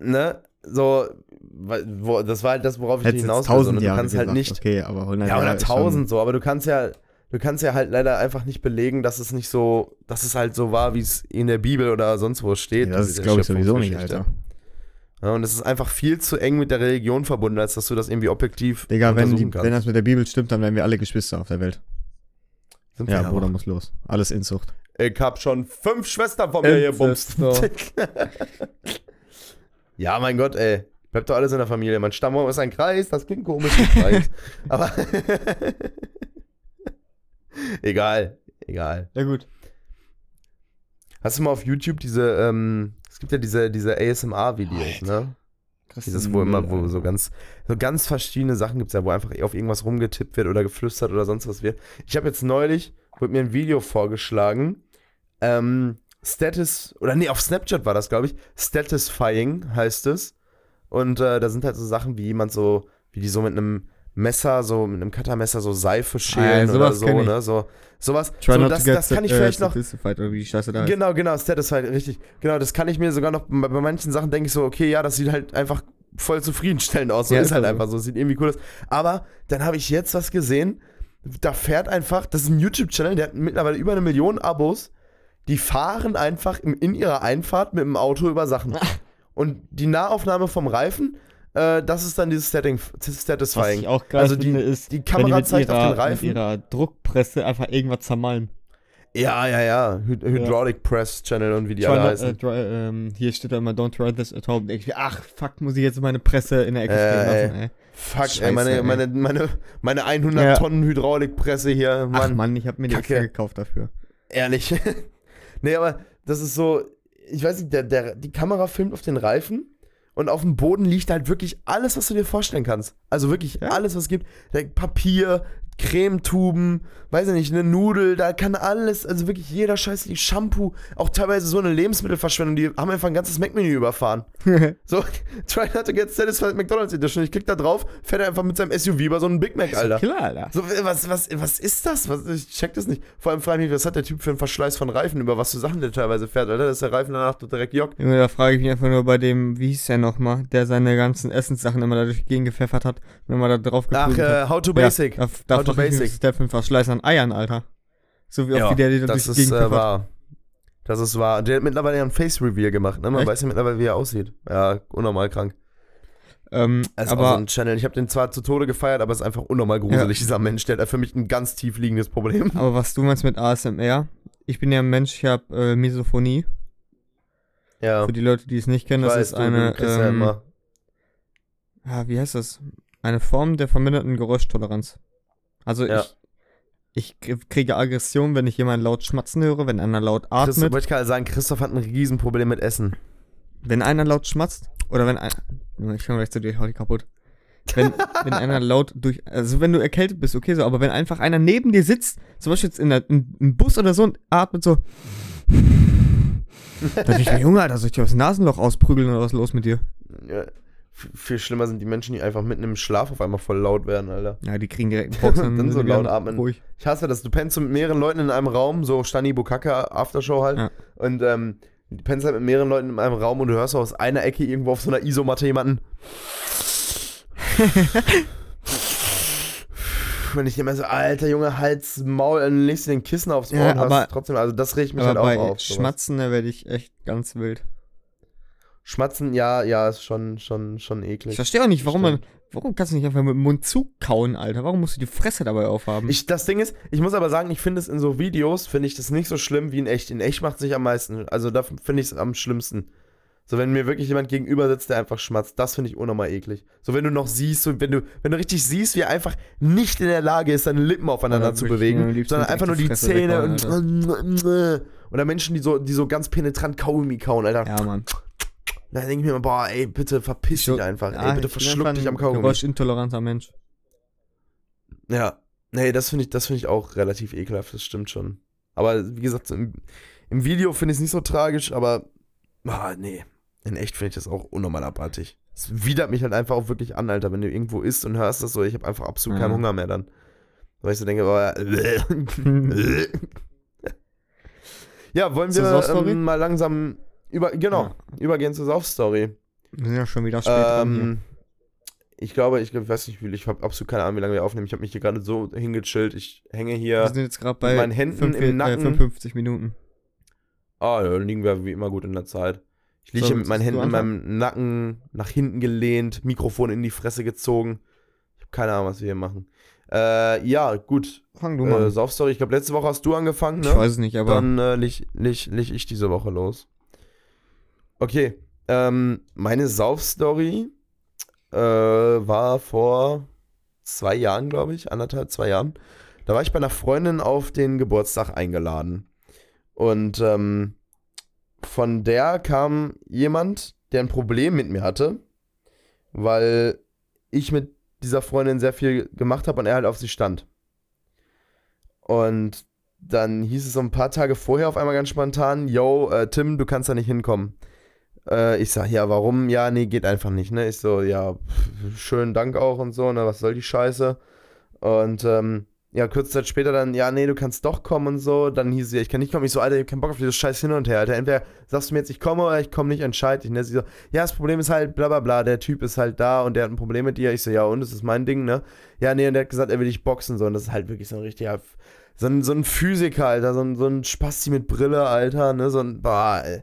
ähm, ne, so, wo, das war halt das, worauf ich Hättest hinaus will. tausend ne, Du Jahre kannst halt gesagt, nicht, Okay, aber 100 ja, Jahre oder tausend so, aber du kannst ja, du kannst ja halt leider einfach nicht belegen, dass es nicht so, dass es halt so war, wie es in der Bibel oder sonst wo steht. Ja, das ist, glaube ich, sowieso nicht. Alter. Ja, und es ist einfach viel zu eng mit der Religion verbunden, als dass du das irgendwie objektiv Digga, wenn, die, wenn das mit der Bibel stimmt, dann wären wir alle Geschwister auf der Welt. Sind Ja, Bruder muss los. Alles Inzucht. Ich hab schon fünf Schwestern von mir gebumst. ja, mein Gott, ey. Bleibt doch alles in der Familie. Mein Stammbaum ist ein Kreis, das klingt komisch, Kreis. Aber egal, egal. Ja, gut. Hast du mal auf YouTube diese, ähm, es gibt ja diese, diese ASMR-Videos, ne? Dieses, wo immer, wo so ganz, so ganz verschiedene Sachen gibt es ja, wo einfach auf irgendwas rumgetippt wird oder geflüstert oder sonst was wird. Ich habe jetzt neulich, wurde mir ein Video vorgeschlagen, ähm, Status, oder nee, auf Snapchat war das, glaube ich, Statisfying heißt es. Und äh, da sind halt so Sachen, wie jemand so, wie die so mit einem Messer, so mit einem Cuttermesser so Seife schälen oder sowas so, ne? So, sowas. Try so, das, das kann ich äh, vielleicht noch, oder wie die Scheiße da. Genau, genau, Satisfied, richtig. Genau, das kann ich mir sogar noch, bei, bei manchen Sachen denke ich so, okay, ja, das sieht halt einfach voll zufriedenstellend aus. So Ja, ist ist halt so. einfach so, sieht irgendwie cool aus. Aber dann habe ich jetzt was gesehen, da fährt einfach, das ist ein YouTube-Channel, der hat mittlerweile über eine Million Abos, die fahren einfach im, in ihrer Einfahrt mit dem Auto über Sachen. Und die Nahaufnahme vom Reifen, äh, das ist dann dieses Setting, Was Satisfying. ich auch geil Also die- finde, ist, die Kamera mit zeigt auf ihrer, den Reifen. Mit ihrer Druckpresse einfach irgendwas zermalmen. Ja, ja, ja. Hy Hydraulic Press Channel und wie die alle heißen. äh, try, ähm, hier steht da immer, don't try this at home. Ach, fuck, muss ich jetzt meine Presse in der Ecke Äh, stehen ey. lassen, ey. Fuck, ey, Scheiße, meine, ey. meine, meine, meine 100 Ja. Tonnen Hydraulikpresse hier, Ach Mann, Mann, ich habe mir die Kacke. extra gekauft dafür. ehrlich. nee, aber das ist so, ich weiß nicht, der, der, die Kamera filmt auf den Reifen und auf dem Boden liegt halt wirklich alles, was du dir vorstellen kannst. Also wirklich Ja. alles, was es gibt. Papier, Cremetuben, weiß ich nicht, eine Nudel, da kann alles, also wirklich jeder Scheiß, die Shampoo, auch teilweise so eine Lebensmittelverschwendung, die haben einfach ein ganzes Mac-Menü überfahren. So, try not to get satisfied McDonalds Edition. Ich klick da drauf, fährt er einfach mit seinem SUV über so einen Big Mac, Alter. Klar, Alter. So, was, was, was ist das? Was, ich check das nicht. Vor allem frage ich mich, was hat der Typ für einen Verschleiß von Reifen, über was für Sachen der teilweise fährt, Alter? Dass der Reifen danach direkt jockt. Junge, da frage ich mich einfach nur bei dem, wie hieß der nochmal, der seine ganzen Essenssachen immer da durch die Gegend gepfeffert hat, wenn man da drauf Ach, äh, How to Ja, Basic. Da, da How to frag ich mich, Basic. was ist der für ein Verschleiß an Eiern, Alter. So wie Ja, oft wie der da das durch die ist Gegend äh, wahr. Das ist wahr. Der hat mittlerweile ja ein Face-Reveal gemacht, ne? Man Echt? weiß ja mittlerweile, wie er aussieht. Ja, unnormal krank. Ähm, auch aber so ein Channel. Ich habe den zwar zu Tode gefeiert, aber es ist einfach unnormal gruselig, dieser Mensch. Der hat für mich ein ganz tief liegendes Problem. Aber was du meinst mit ASMR, ich bin ja ein Mensch, ich habe äh, Misophonie. Ja. Für die Leute, die es nicht kennen, Ich das weiß, ist eine, ja ähm, ja, wie heißt das? Eine Form der verminderten Geräuschtoleranz. Also Ja. ich, ich kriege Aggression, wenn ich jemanden laut schmatzen höre, wenn einer laut Christoph, atmet, wollte ich gerade sagen, Christoph hat ein Riesenproblem mit Essen. wenn einer laut schmatzt oder wenn ein, ich komme gleich zu dir, hau dich kaputt. Wenn, wenn einer laut durch, also wenn du erkältet bist, okay so, aber wenn einfach einer neben dir sitzt, zum Beispiel jetzt in der, in, im Bus oder so und atmet so, da ich mir, Junge, Alter, soll ich dir aus dem Nasenloch ausprügeln oder was ist los mit dir? Ja. Viel schlimmer sind die Menschen, die einfach mitten im Schlaf auf einmal voll laut werden, Alter. Ja, die kriegen direkt einen Box Dann so laut atmen. Ruhig. Ich hasse das. Du pennst mit mehreren Leuten in einem Raum, so Stani Bukaka Aftershow halt. Ja. Und ähm, du pennst halt mit mehreren Leuten in einem Raum und du hörst so aus einer Ecke irgendwo auf so einer Isomatte jemanden. Wenn ich immer so, alter Junge, Hals, Maul, dann legst du den Kissen aufs Ohr Ja, und aber- hast trotzdem, also das regt mich halt bei auch auf. sowas. Schmatzen, da werde ich echt ganz wild. Schmatzen, ja, ja, ist schon, schon, schon Ich eklig. verstehe auch nicht, warum man, Stimmt. warum kannst du nicht einfach mit dem Mund zukauen, Alter? Warum musst du die Fresse dabei aufhaben? Ich, das Ding ist, ich muss aber sagen, ich finde es in so Videos, finde ich das nicht so schlimm wie in echt. In echt macht es sich am meisten. Also da finde ich es am schlimmsten. So, wenn mir wirklich jemand gegenüber sitzt, der einfach schmatzt, das finde ich unnormal eklig. So, wenn du noch siehst, so, wenn du, wenn du richtig siehst, wie er einfach nicht in der Lage ist, seine Lippen aufeinander Ja, zu ich bewegen, sondern einfach nur die Fresse Zähne weghauen, und oder Menschen, die so, die so ganz penetrant Kaugummi kauen, Alter. ja, Mann. Da denke ich mir immer, boah, ey, bitte verpiss dich einfach. Ja, ey, bitte ich bin verschluck dich am Kaugummi. Geräuschintoleranter Mensch. Ja. Nee, das finde ich, das finde ich auch relativ ekelhaft, das stimmt schon. Aber wie gesagt, im, im Video finde ich es nicht so tragisch, aber ah, nee. In echt finde ich das auch unnormal abartig. Es widert mich halt einfach auch wirklich an, Alter, wenn du irgendwo isst und hörst das so, ich habe einfach absolut keinen Ja. Hunger mehr dann. Weil ich so denke, boah, ja, wollen wir ähm, mal langsam über, genau, Ja. übergehen zur Sauf-Story. Wir sind ja schon wieder spät dran. Ähm, ich glaube, ich weiß nicht, ich habe absolut keine Ahnung, wie lange wir aufnehmen. Ich habe mich hier gerade so hingechillt. Ich hänge hier. Wir sind jetzt gerade bei meinen Händen fünf- im äh, Nacken. 55 Minuten. Ah, ja, dann liegen wir wie immer gut in der Zeit. Ich liege So, mit meinen Händen in meinem Nacken nach hinten gelehnt, Mikrofon in die Fresse gezogen. Ich habe keine Ahnung, was wir hier machen. Äh, ja, gut. Fang du mal. Äh. Saufstory, ich glaube, letzte Woche hast du angefangen, ne? ich weiß es nicht, aber Dann äh, leg, leg, leg ich diese Woche los. Okay, ähm, meine Saufstory äh, war vor zwei Jahren, glaube ich, anderthalb, zwei Jahren. Da war ich bei einer Freundin auf den Geburtstag eingeladen. Und ähm, von der kam jemand, der ein Problem mit mir hatte, weil ich mit dieser Freundin sehr viel gemacht habe und er halt auf sie stand. Und dann hieß es so ein paar Tage vorher auf einmal ganz spontan, yo, äh, Tim, du kannst da nicht hinkommen. Äh, ich sag, ja, warum? Ja, nee, geht einfach nicht, ne? Ich so, ja, pff, schönen Dank auch und so, ne, was soll die Scheiße? Und, ähm, ja, kurze Zeit später dann, ja, nee, du kannst doch kommen und so. Dann hieß ja, ich kann nicht kommen. Ich so, Alter, ich hab keinen Bock auf dieses Scheiß hin und her, Alter. Entweder sagst du mir jetzt, ich komme oder ich komme nicht, entscheid dich. Ne? Sie so, ja, das Problem ist halt, bla bla bla, der Typ ist halt da und der hat ein Problem mit dir. Ich so, ja, und das ist mein Ding, ne? Ja, nee, und der hat gesagt, er will dich boxen, so. Und das ist halt wirklich so ein richtiger, so ein, so ein Physiker, Alter, so ein, so ein Spasti mit Brille, Alter, ne? So ein, boah, ey.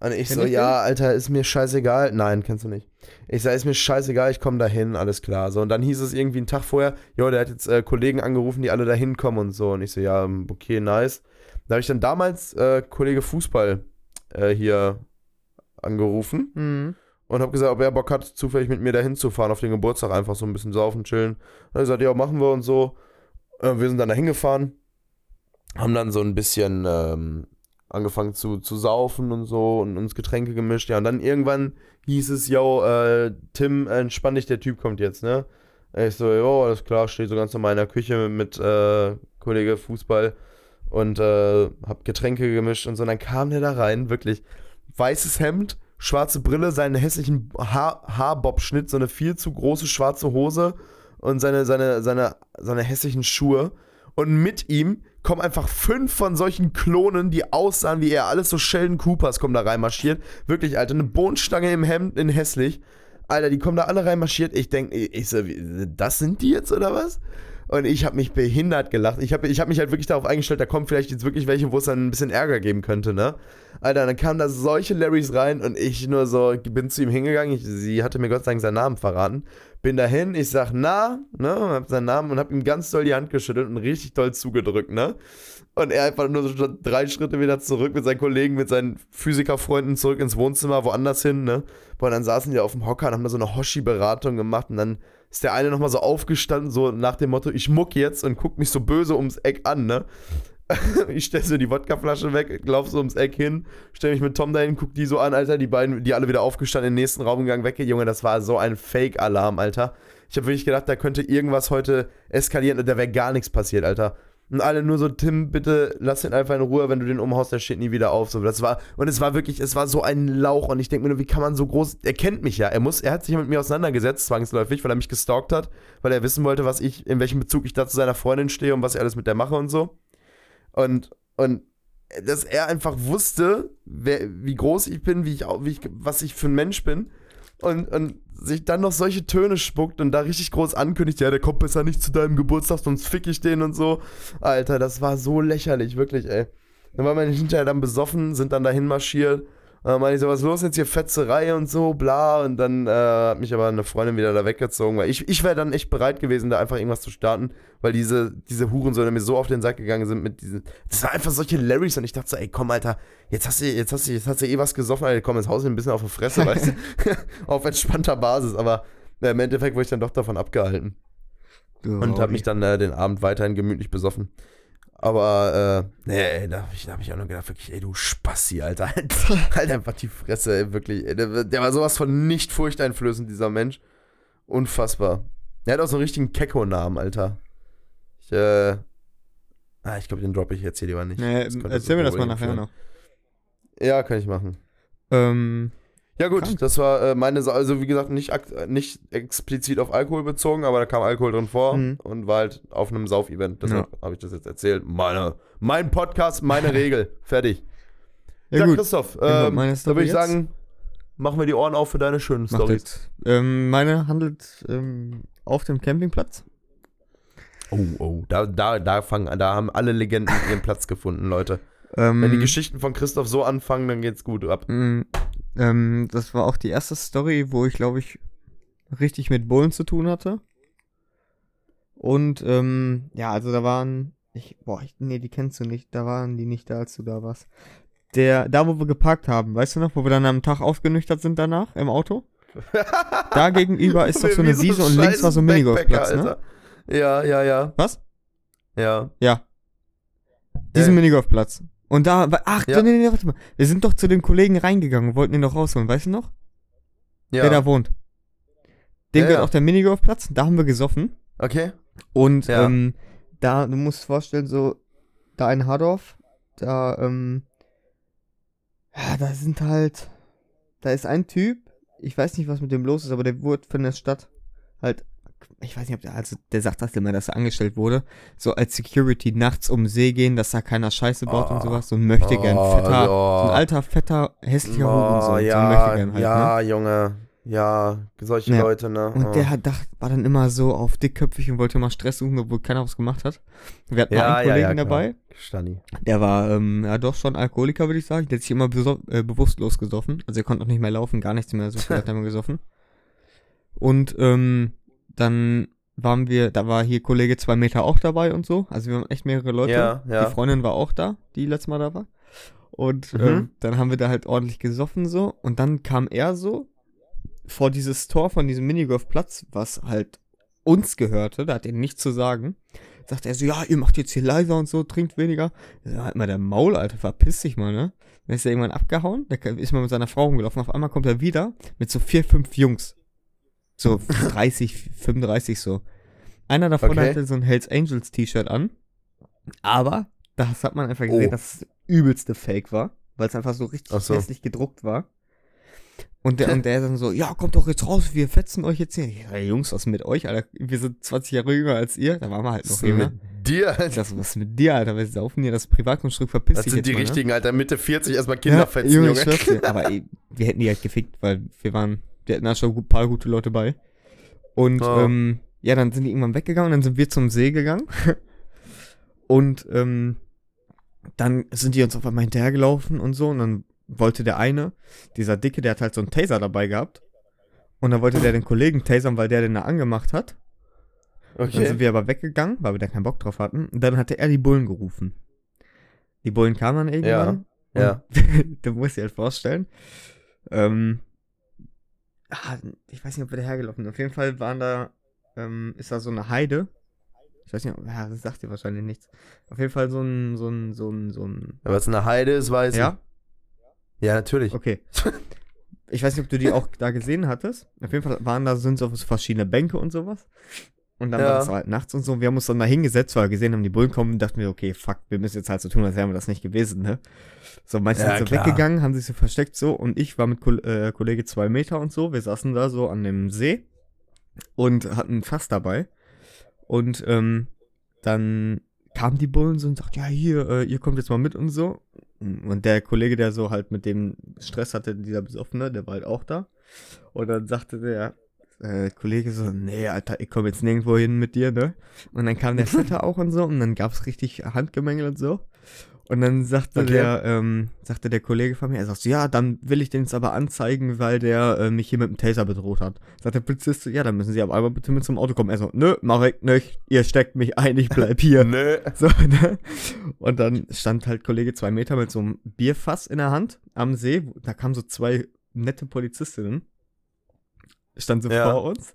Und ich Kenn so, ich ja, Alter, ist mir scheißegal. Nein, kennst du nicht. Ich sag, ist mir scheißegal, ich komme dahin, alles klar. So, und dann hieß es irgendwie einen Tag vorher, jo, der hat jetzt äh, Kollegen angerufen, die alle da hinkommen und so. Und ich so, ja, ähm, okay, nice. Da habe ich dann damals äh, Kollege Fußball äh, hier angerufen Mhm. und habe gesagt, ob er Bock hat, zufällig mit mir dahin zu fahren auf den Geburtstag, einfach so ein bisschen saufen, chillen. Und er hat gesagt, ja, machen wir und so. Äh, wir sind dann da hingefahren, haben dann so ein bisschen ähm, angefangen zu, zu saufen und so und uns Getränke gemischt. Ja, und dann irgendwann hieß es, yo, äh, Tim, entspann dich, der Typ kommt jetzt, ne? Ich so, jo, alles klar, stehe so ganz in der Küche mit äh, Kollege Fußball und äh, hab Getränke gemischt und so. Und dann kam der da rein, wirklich weißes Hemd, schwarze Brille, seinen hässlichen Haar Haarbob-Schnitt, so eine viel zu große schwarze Hose und seine, seine, seine, seine hässlichen Schuhe. Und mit ihm kommen einfach fünf von solchen Klonen, die aussahen wie er. Alles so Sheldon Coopers kommen da reinmarschiert. Wirklich, Alter, eine Bohnenstange im Hemd in hässlich. Alter, die kommen da alle reinmarschiert. Ich denke, ich so, das sind die jetzt oder was? Und ich habe mich behindert gelacht. Ich habe ich hab mich halt wirklich darauf eingestellt, da kommen vielleicht jetzt wirklich welche, wo es dann ein bisschen Ärger geben könnte, ne? Alter, dann kamen da solche Larrys rein und ich nur so, bin zu ihm hingegangen. Ich, sie hatte mir Gott sei Dank seinen Namen verraten. Bin dahin, ich sag, na, ne, hab seinen Namen und hab ihm ganz doll die Hand geschüttelt und richtig doll zugedrückt, ne? Und er einfach nur so drei Schritte wieder zurück mit seinen Kollegen, mit seinen Physikerfreunden zurück ins Wohnzimmer, woanders hin, ne? Boah, und dann saßen die auf dem Hocker und haben da so eine Hoshi-Beratung gemacht und dann ist der eine nochmal so aufgestanden, so nach dem Motto, ich muck jetzt und guckt mich so böse ums Eck an, ne? ich stell so die Wodkaflasche weg, lauf so ums Eck hin, stell mich mit Tom dahin, guck die so an, Alter, die beiden, die alle wieder aufgestanden, in den nächsten Raum gegangen, weg, Junge, das war so ein Fake-Alarm, Alter. Ich habe wirklich gedacht, da könnte irgendwas heute eskalieren und da wäre gar nichts passiert, Alter. Und alle nur so, Tim, bitte lass den einfach in Ruhe, wenn du den umhaust, der steht nie wieder auf. So, das war, und es war wirklich, es war so ein Lauch und ich denke mir nur, wie kann man so groß, er kennt mich ja, er muss, er hat sich mit mir auseinandergesetzt, zwangsläufig, weil er mich gestalkt hat, weil er wissen wollte, was ich, in welchem Bezug ich da zu seiner Freundin stehe und was ich alles mit der mache und so. Und, und dass er einfach wusste, wer, wie groß ich bin, wie ich, wie ich, was ich für ein Mensch bin. Und, und sich dann noch solche Töne spuckt und da richtig groß ankündigt, ja, der kommt besser nicht zu deinem Geburtstag, sonst fick ich den und so. Alter, das war so lächerlich, wirklich, ey. Dann waren wir hinterher dann besoffen, sind dann dahin marschiert. Und dann meinte ich so, was ist los jetzt hier, Fetzerei und so, bla. Und dann äh, hat mich aber eine Freundin wieder da weggezogen, weil ich, ich wäre dann echt bereit gewesen, da einfach irgendwas zu starten, weil diese, diese Hurensöhne mir so auf den Sack gegangen sind mit diesen. Das war einfach solche Larrys und ich dachte so, ey, komm, Alter, jetzt hast du, jetzt hast du, jetzt hast du eh was gesoffen, Alter, komm, jetzt haust du ein bisschen auf die Fresse, weißt du? auf entspannter Basis, aber äh, im Endeffekt wurde ich dann doch davon abgehalten und habe mich dann äh, den Abend weiterhin gemütlich besoffen. Aber, äh, nee, ey, da habe ich, da hab ich auch nur gedacht, wirklich, ey, du Spassi, Alter. Halt, halt einfach die Fresse, ey, wirklich. Ey, der, der war sowas von nicht furchteinflößend, dieser Mensch. Unfassbar. Er hat auch so einen richtigen Kecko-Namen, Alter. Ich, äh, ah, ich glaube, den droppe ich jetzt hier lieber nicht. Nee, erzähl mir das mal nachher noch. Ja, kann ich machen. Ähm, Ja gut, Krank. das war äh, meine Sa also wie gesagt, nicht, nicht explizit auf Alkohol bezogen, aber da kam Alkohol drin vor Mhm. und war halt auf einem Sauf-Event. Deshalb habe ich das jetzt erzählt. Meine, mein Podcast, meine Regel. Fertig. ja, Ja, gut. Christoph, Genau, ähm, da würde ich sagen, machen wir die Ohren auf für deine schönen jetzt. Ähm, meine handelt ähm, auf dem Campingplatz. Oh, oh, da, da, da, fangen, da haben alle Legenden ihren Platz gefunden, Leute. Ähm, Wenn die Geschichten von Christoph so anfangen, dann geht's gut ab. Ähm, das war auch die erste Story, wo ich, glaube ich, richtig mit Bullen zu tun hatte. Und, ähm, ja, also da waren, ich, boah, ich, nee, die kennst du nicht, da waren die nicht da, als du da warst. Der, da wo wir geparkt haben, weißt du noch, wo wir dann am Tag aufgenüchtert sind danach im Auto? Da gegenüber ist doch so eine Wie Wiese und scheiß links war so ein Minigolfplatz, ne? Ja, ja, ja. Was? Ja. Ja. Diesen Äh. Minigolfplatz. Und da, ach, Ja. nee, nee, nee, warte mal. Wir sind doch zu dem Kollegen reingegangen und wollten ihn doch rausholen, weißt du noch? Ja. Der da wohnt. Dem Ja, gehört auch der Minigolfplatz, da haben wir gesoffen. Okay. Und ähm, da, du musst vorstellen, so, da in Hardorf, da, ähm, ja, da sind halt, da ist ein Typ, ich weiß nicht, was mit dem los ist, aber der wurde von der Stadt halt, ich weiß nicht, ob der, also der sagt das immer, dass er angestellt wurde, so als Security nachts um See gehen, dass da keiner Scheiße baut und Oh. sowas, so ein Möchtegern, Oh, fetter, oh. so ein alter, fetter, hässlicher Hurensohn, Oh, so ein ja, halt, ne? ja, Junge. Ja, solche Ja. Leute, ne? Und oh. der hat, dacht, war dann immer so auf dickköpfig und wollte mal Stress suchen, obwohl keiner was gemacht hat. Wir hatten ja, einen ja, Kollegen ja, dabei, Stani. der war ähm, ja doch schon Alkoholiker, würde ich sagen. Der hat sich immer äh, bewusstlos gesoffen. Also er konnte auch nicht mehr laufen, gar nichts mehr, so viel hat er immer gesoffen. Und ähm, dann waren wir, da war hier Kollege zwei Meter auch dabei und so. Also wir haben echt mehrere Leute. Ja, ja. Die Freundin war auch da, die letztes Mal da war. Und Mhm. ähm, dann haben wir da halt ordentlich gesoffen so. Und dann kam er so vor dieses Tor von diesem Minigolfplatz, was halt uns gehörte, da hat er nichts zu sagen. Sagt er so, ja, ihr macht jetzt hier leiser und so, trinkt weniger. Ja, halt mal der Maul, Alter, verpiss dich mal, ne? Dann ist er irgendwann abgehauen, der ist mal mit seiner Frau rumgelaufen. Auf einmal kommt er wieder mit so vier, fünf Jungs. So 30, 35 so. Einer davon Okay. hatte so ein Hells Angels T-Shirt an. Aber das hat man einfach gesehen, Oh. dass es übelste Fake war, weil es einfach so richtig so. hässlich gedruckt war. Und der, und der dann so, ja, kommt doch jetzt raus, wir fetzen euch jetzt hier. Sag, Jungs, was ist mit euch, Alter? Wir sind 20 Jahre jünger als ihr. Da waren wir halt Was noch denn jünger. mit dir, Alter? so, was ist mit dir, Alter? Wir saufen hier das Privatgrundstück, verpiss Das dich sind jetzt die mal, ne? richtigen, Alter. Mitte 40 erstmal Kinder ja, fetzen, Junge, Junge. Aber ey, wir hätten die halt gefickt, weil wir waren, wir hatten da schon ein paar gute Leute bei. Und Oh. ähm, ja, dann sind die irgendwann weggegangen dann sind wir zum See gegangen. und ähm, dann sind die uns auf einmal hinterhergelaufen und so. Und dann wollte der eine, dieser Dicke, der hat halt so einen Taser dabei gehabt. Und dann wollte der den Kollegen tasern, weil der den da angemacht hat. Dann sind Okay. wir aber weggegangen, weil wir da keinen Bock drauf hatten. Und dann hatte er die Bullen gerufen. Die Bullen kamen dann irgendwann. Ja. Und du musst dir halt vorstellen. Ähm, ah, ich weiß nicht, ob wir da hergelaufen sind. Auf jeden Fall waren da, ähm, ist da so eine Heide. Ich weiß nicht, ja, das sagt dir wahrscheinlich nichts. Auf jeden Fall so ein, so ein, so ein, so ein. Aber was eine Heide ist, weiß ich. Ja? Ja, natürlich. Okay. Ich weiß nicht, ob du die auch da gesehen hattest. Auf jeden Fall waren da, sind so verschiedene Bänke und sowas. Und dann Ja. war das halt nachts und so. Wir haben uns dann da hingesetzt, weil wir gesehen haben, die Bullen kommen und dachten wir, okay, fuck, wir müssen jetzt halt so tun, als wären wir das nicht gewesen, ne? So, manche Ja, sind so klar. weggegangen, haben sich so versteckt so und ich war mit Kol äh, Kollege zwei Meter und so. Wir saßen da so an dem See und hatten Fass dabei. Und ähm, dann kamen die Bullen so und sagten, ja, hier, äh, ihr kommt jetzt mal mit und so. Und der Kollege, der so halt mit dem Stress hatte, dieser Besoffene, der war halt auch da. Und dann sagte der äh, Kollege so, nee, Alter, ich komme jetzt nirgendwo hin mit dir, ne? Und dann kam der Vetter auch und so und dann gab's richtig Handgemengel und so. Und dann sagte Okay. der, ähm, sagte der Kollege von mir, er sagt so, ja, dann will ich den jetzt aber anzeigen, weil der äh, mich hier mit dem Taser bedroht hat. Sagt der Polizist so, ja, dann müssen Sie aber einmal bitte mit zum Auto kommen. Er so, nö, mach ich nicht, ihr steckt mich ein, ich bleib hier. Nö. So, ne? Und dann stand halt Kollege zwei Meter mit so einem Bierfass in der Hand am See. Da kamen so zwei nette Polizistinnen. Stand so Ja. vor uns.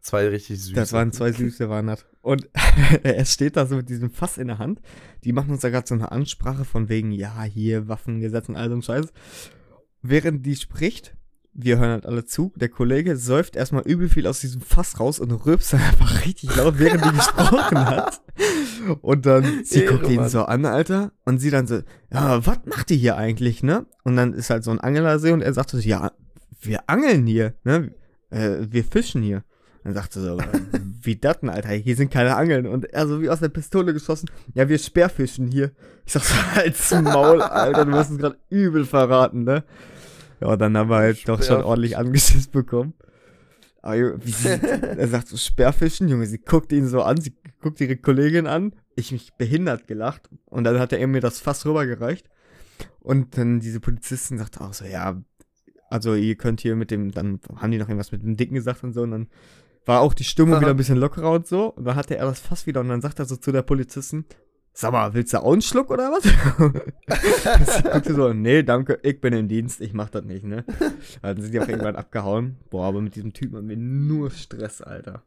Zwei richtig süße. Das waren zwei Süße, waren das. Und er steht da so mit diesem Fass in der Hand. Die machen uns da gerade so eine Ansprache von wegen, ja, hier Waffengesetz und all so ein Scheiß. Während die spricht, wir hören halt alle zu, der Kollege säuft erstmal übel viel aus diesem Fass raus und rülpst dann einfach richtig laut, während die gesprochen hat. Und dann, sie Ehre, guckt ihn Mann. so an, Alter, und sie dann so, ja, was macht ihr hier eigentlich, ne? Und dann ist halt so ein Angelersee und er sagt so, ja, wir angeln hier, ne? Äh, wir fischen hier. Dann sagte so, wie das denn, Alter? Hier sind keine Angeln. Und er so wie aus der Pistole geschossen, ja, wir Speerfischen hier. Ich sag so, halt's Maul, Alter, du hast es gerade übel verraten, ne? Ja, und dann haben wir halt doch schon ordentlich angeschissen bekommen. Aber wie sie, er sagt so, Speerfischen, Junge, sie guckt ihn so an, sie guckt ihre Kollegin an, ich mich behindert gelacht. Und dann hat er mir das Fass rübergereicht. Und dann diese Polizistin sagt auch so, ja, also ihr könnt hier mit dem, dann haben die noch irgendwas mit dem Dicken gesagt und so, und dann war auch die Stimmung wieder ein bisschen lockerer und so. Und dann hatte er das fast wieder und dann sagt er so zu der Polizisten, sag mal, willst du auch einen Schluck oder was? Sie guckte so, nee, danke, ich bin im Dienst, ich mach das nicht, ne? Dann sind die auch irgendwann abgehauen. Boah, aber mit diesem Typen haben wir nur Stress, Alter.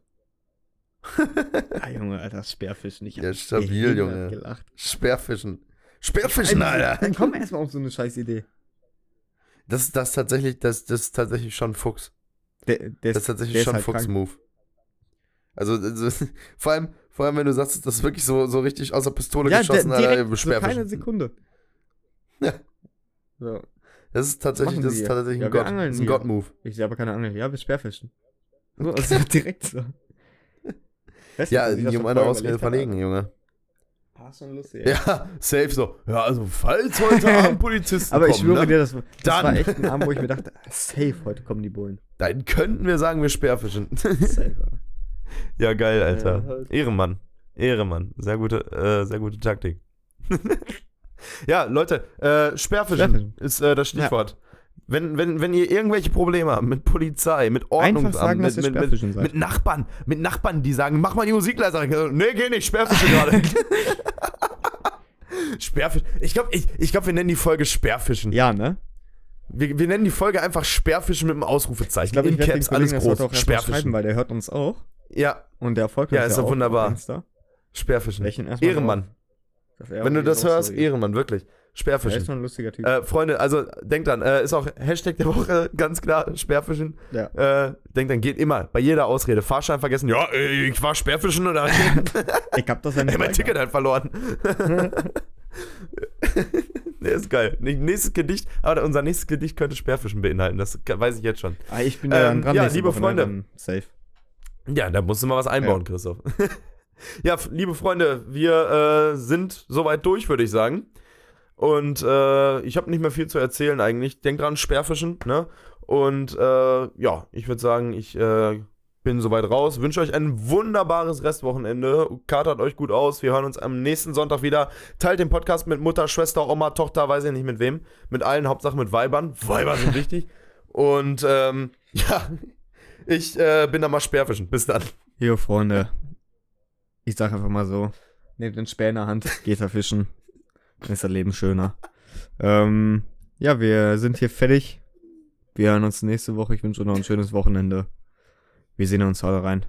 ah, Junge, Alter, Speerfischen. Ich Ja, stabil, Junge. gelacht. Speerfischen. Speerfischen, Alter. Dann komm erstmal auf so eine scheiß Idee. Das, das, tatsächlich, das, das ist tatsächlich schon Fuchs. Der, der Das ist tatsächlich schon halt. Fuchs-Move. Also, also, vor allem, vor allem, wenn du sagst, das ist wirklich so, so richtig aus der Pistole Ja, geschossen, der, direkt, Alter, so Speerfischen. keine Sekunde. Ja. So. Das ist tatsächlich, das die ist tatsächlich Ja, ein Gott, angeln ist ein. Gott-Move. Ich sehe aber keine Angel. Ja, wir Speerfischen. So, also direkt so. Weißt Ja, schon um eine Ausrede habe, verlegen, Junge. Ah, schon lustig. ey. Ja, safe so. Ja, also, falls heute Abend Polizisten Aber ich kommen, schwöre ne, dir, das, das Dann. war echt ein Abend, wo ich mir dachte, safe, heute kommen die Bullen. dann könnten wir sagen, wir Speerfischen. Safe. Ja, geil, Alter. Ja, halt. Ehrenmann. Ehrenmann. Sehr gute, äh, sehr gute Taktik. ja, Leute, äh, Sperrfischen, Sperrfischen. ist äh, das Stichwort. Wenn, wenn, wenn ihr irgendwelche Probleme habt mit Polizei, mit Ordnungsamt, sagen, mit, mit, mit, mit Nachbarn, mit Nachbarn, die sagen, mach mal die Musik leiser. Nee, geh nicht, Sperrfische gerade. Sperrfisch. Ich glaube, ich, ich glaub, wir nennen die Folge Sperrfischen. Ja, ne? Wir, wir nennen die Folge einfach Sperrfischen mit einem Ausrufezeichen. Ich glaube, ich Caps, alles groß. auch Sperrfischen. weil der hört uns auch. Ja, Und der folgt Ja, ist doch auch wunderbar. Sperrfischen. Ehrenmann. Wenn du das hörst, Ehrenmann, wirklich. Ist Sperrfischen. schon ein lustiger Typ. Äh, Freunde, also denkt dran, äh, ist auch Hashtag der Woche, ganz klar, Sperrfischen. ja. Äh, denkt dran, geht immer, bei jeder Ausrede. Fahrschein vergessen, ja, ey, ich war Sperrfischen oder Ich hab das ja ey, nicht mein weiter. Ticket hat verloren. Der ist geil. Nächstes Gedicht, aber unser nächstes Gedicht könnte Sperrfischen beinhalten, das weiß ich jetzt schon. Ah, ich bin ja Ähm, dran ja, liebe Woche, ne? Freunde. Safe. Ja, da musst du mal was einbauen, Christoph. ja, liebe Freunde, wir äh, sind soweit durch, würde ich sagen. Und äh, ich habe nicht mehr viel zu erzählen eigentlich. Denkt dran, Sperrfischen, ne? Und äh, ja, ich würde sagen, ich äh, bin soweit raus. Wünsche euch ein wunderbares Restwochenende. Katert euch gut aus. Wir hören uns am nächsten Sonntag wieder. Teilt den Podcast mit Mutter, Schwester, Oma, Tochter, weiß ich nicht mit wem. Mit allen, Hauptsache mit Weibern. Weiber sind wichtig. Und ähm, ja, ich äh, bin da mal Sperrfischen. Bis dann. Jo, Freunde. Ich sag einfach mal so: Nehmt den Speer in der Hand, geht da fischen. Dann ist das Leben schöner. Ähm, ja, wir sind hier fertig. Wir hören uns nächste Woche. Ich wünsche euch noch ein schönes Wochenende. Wir sehen uns alle rein.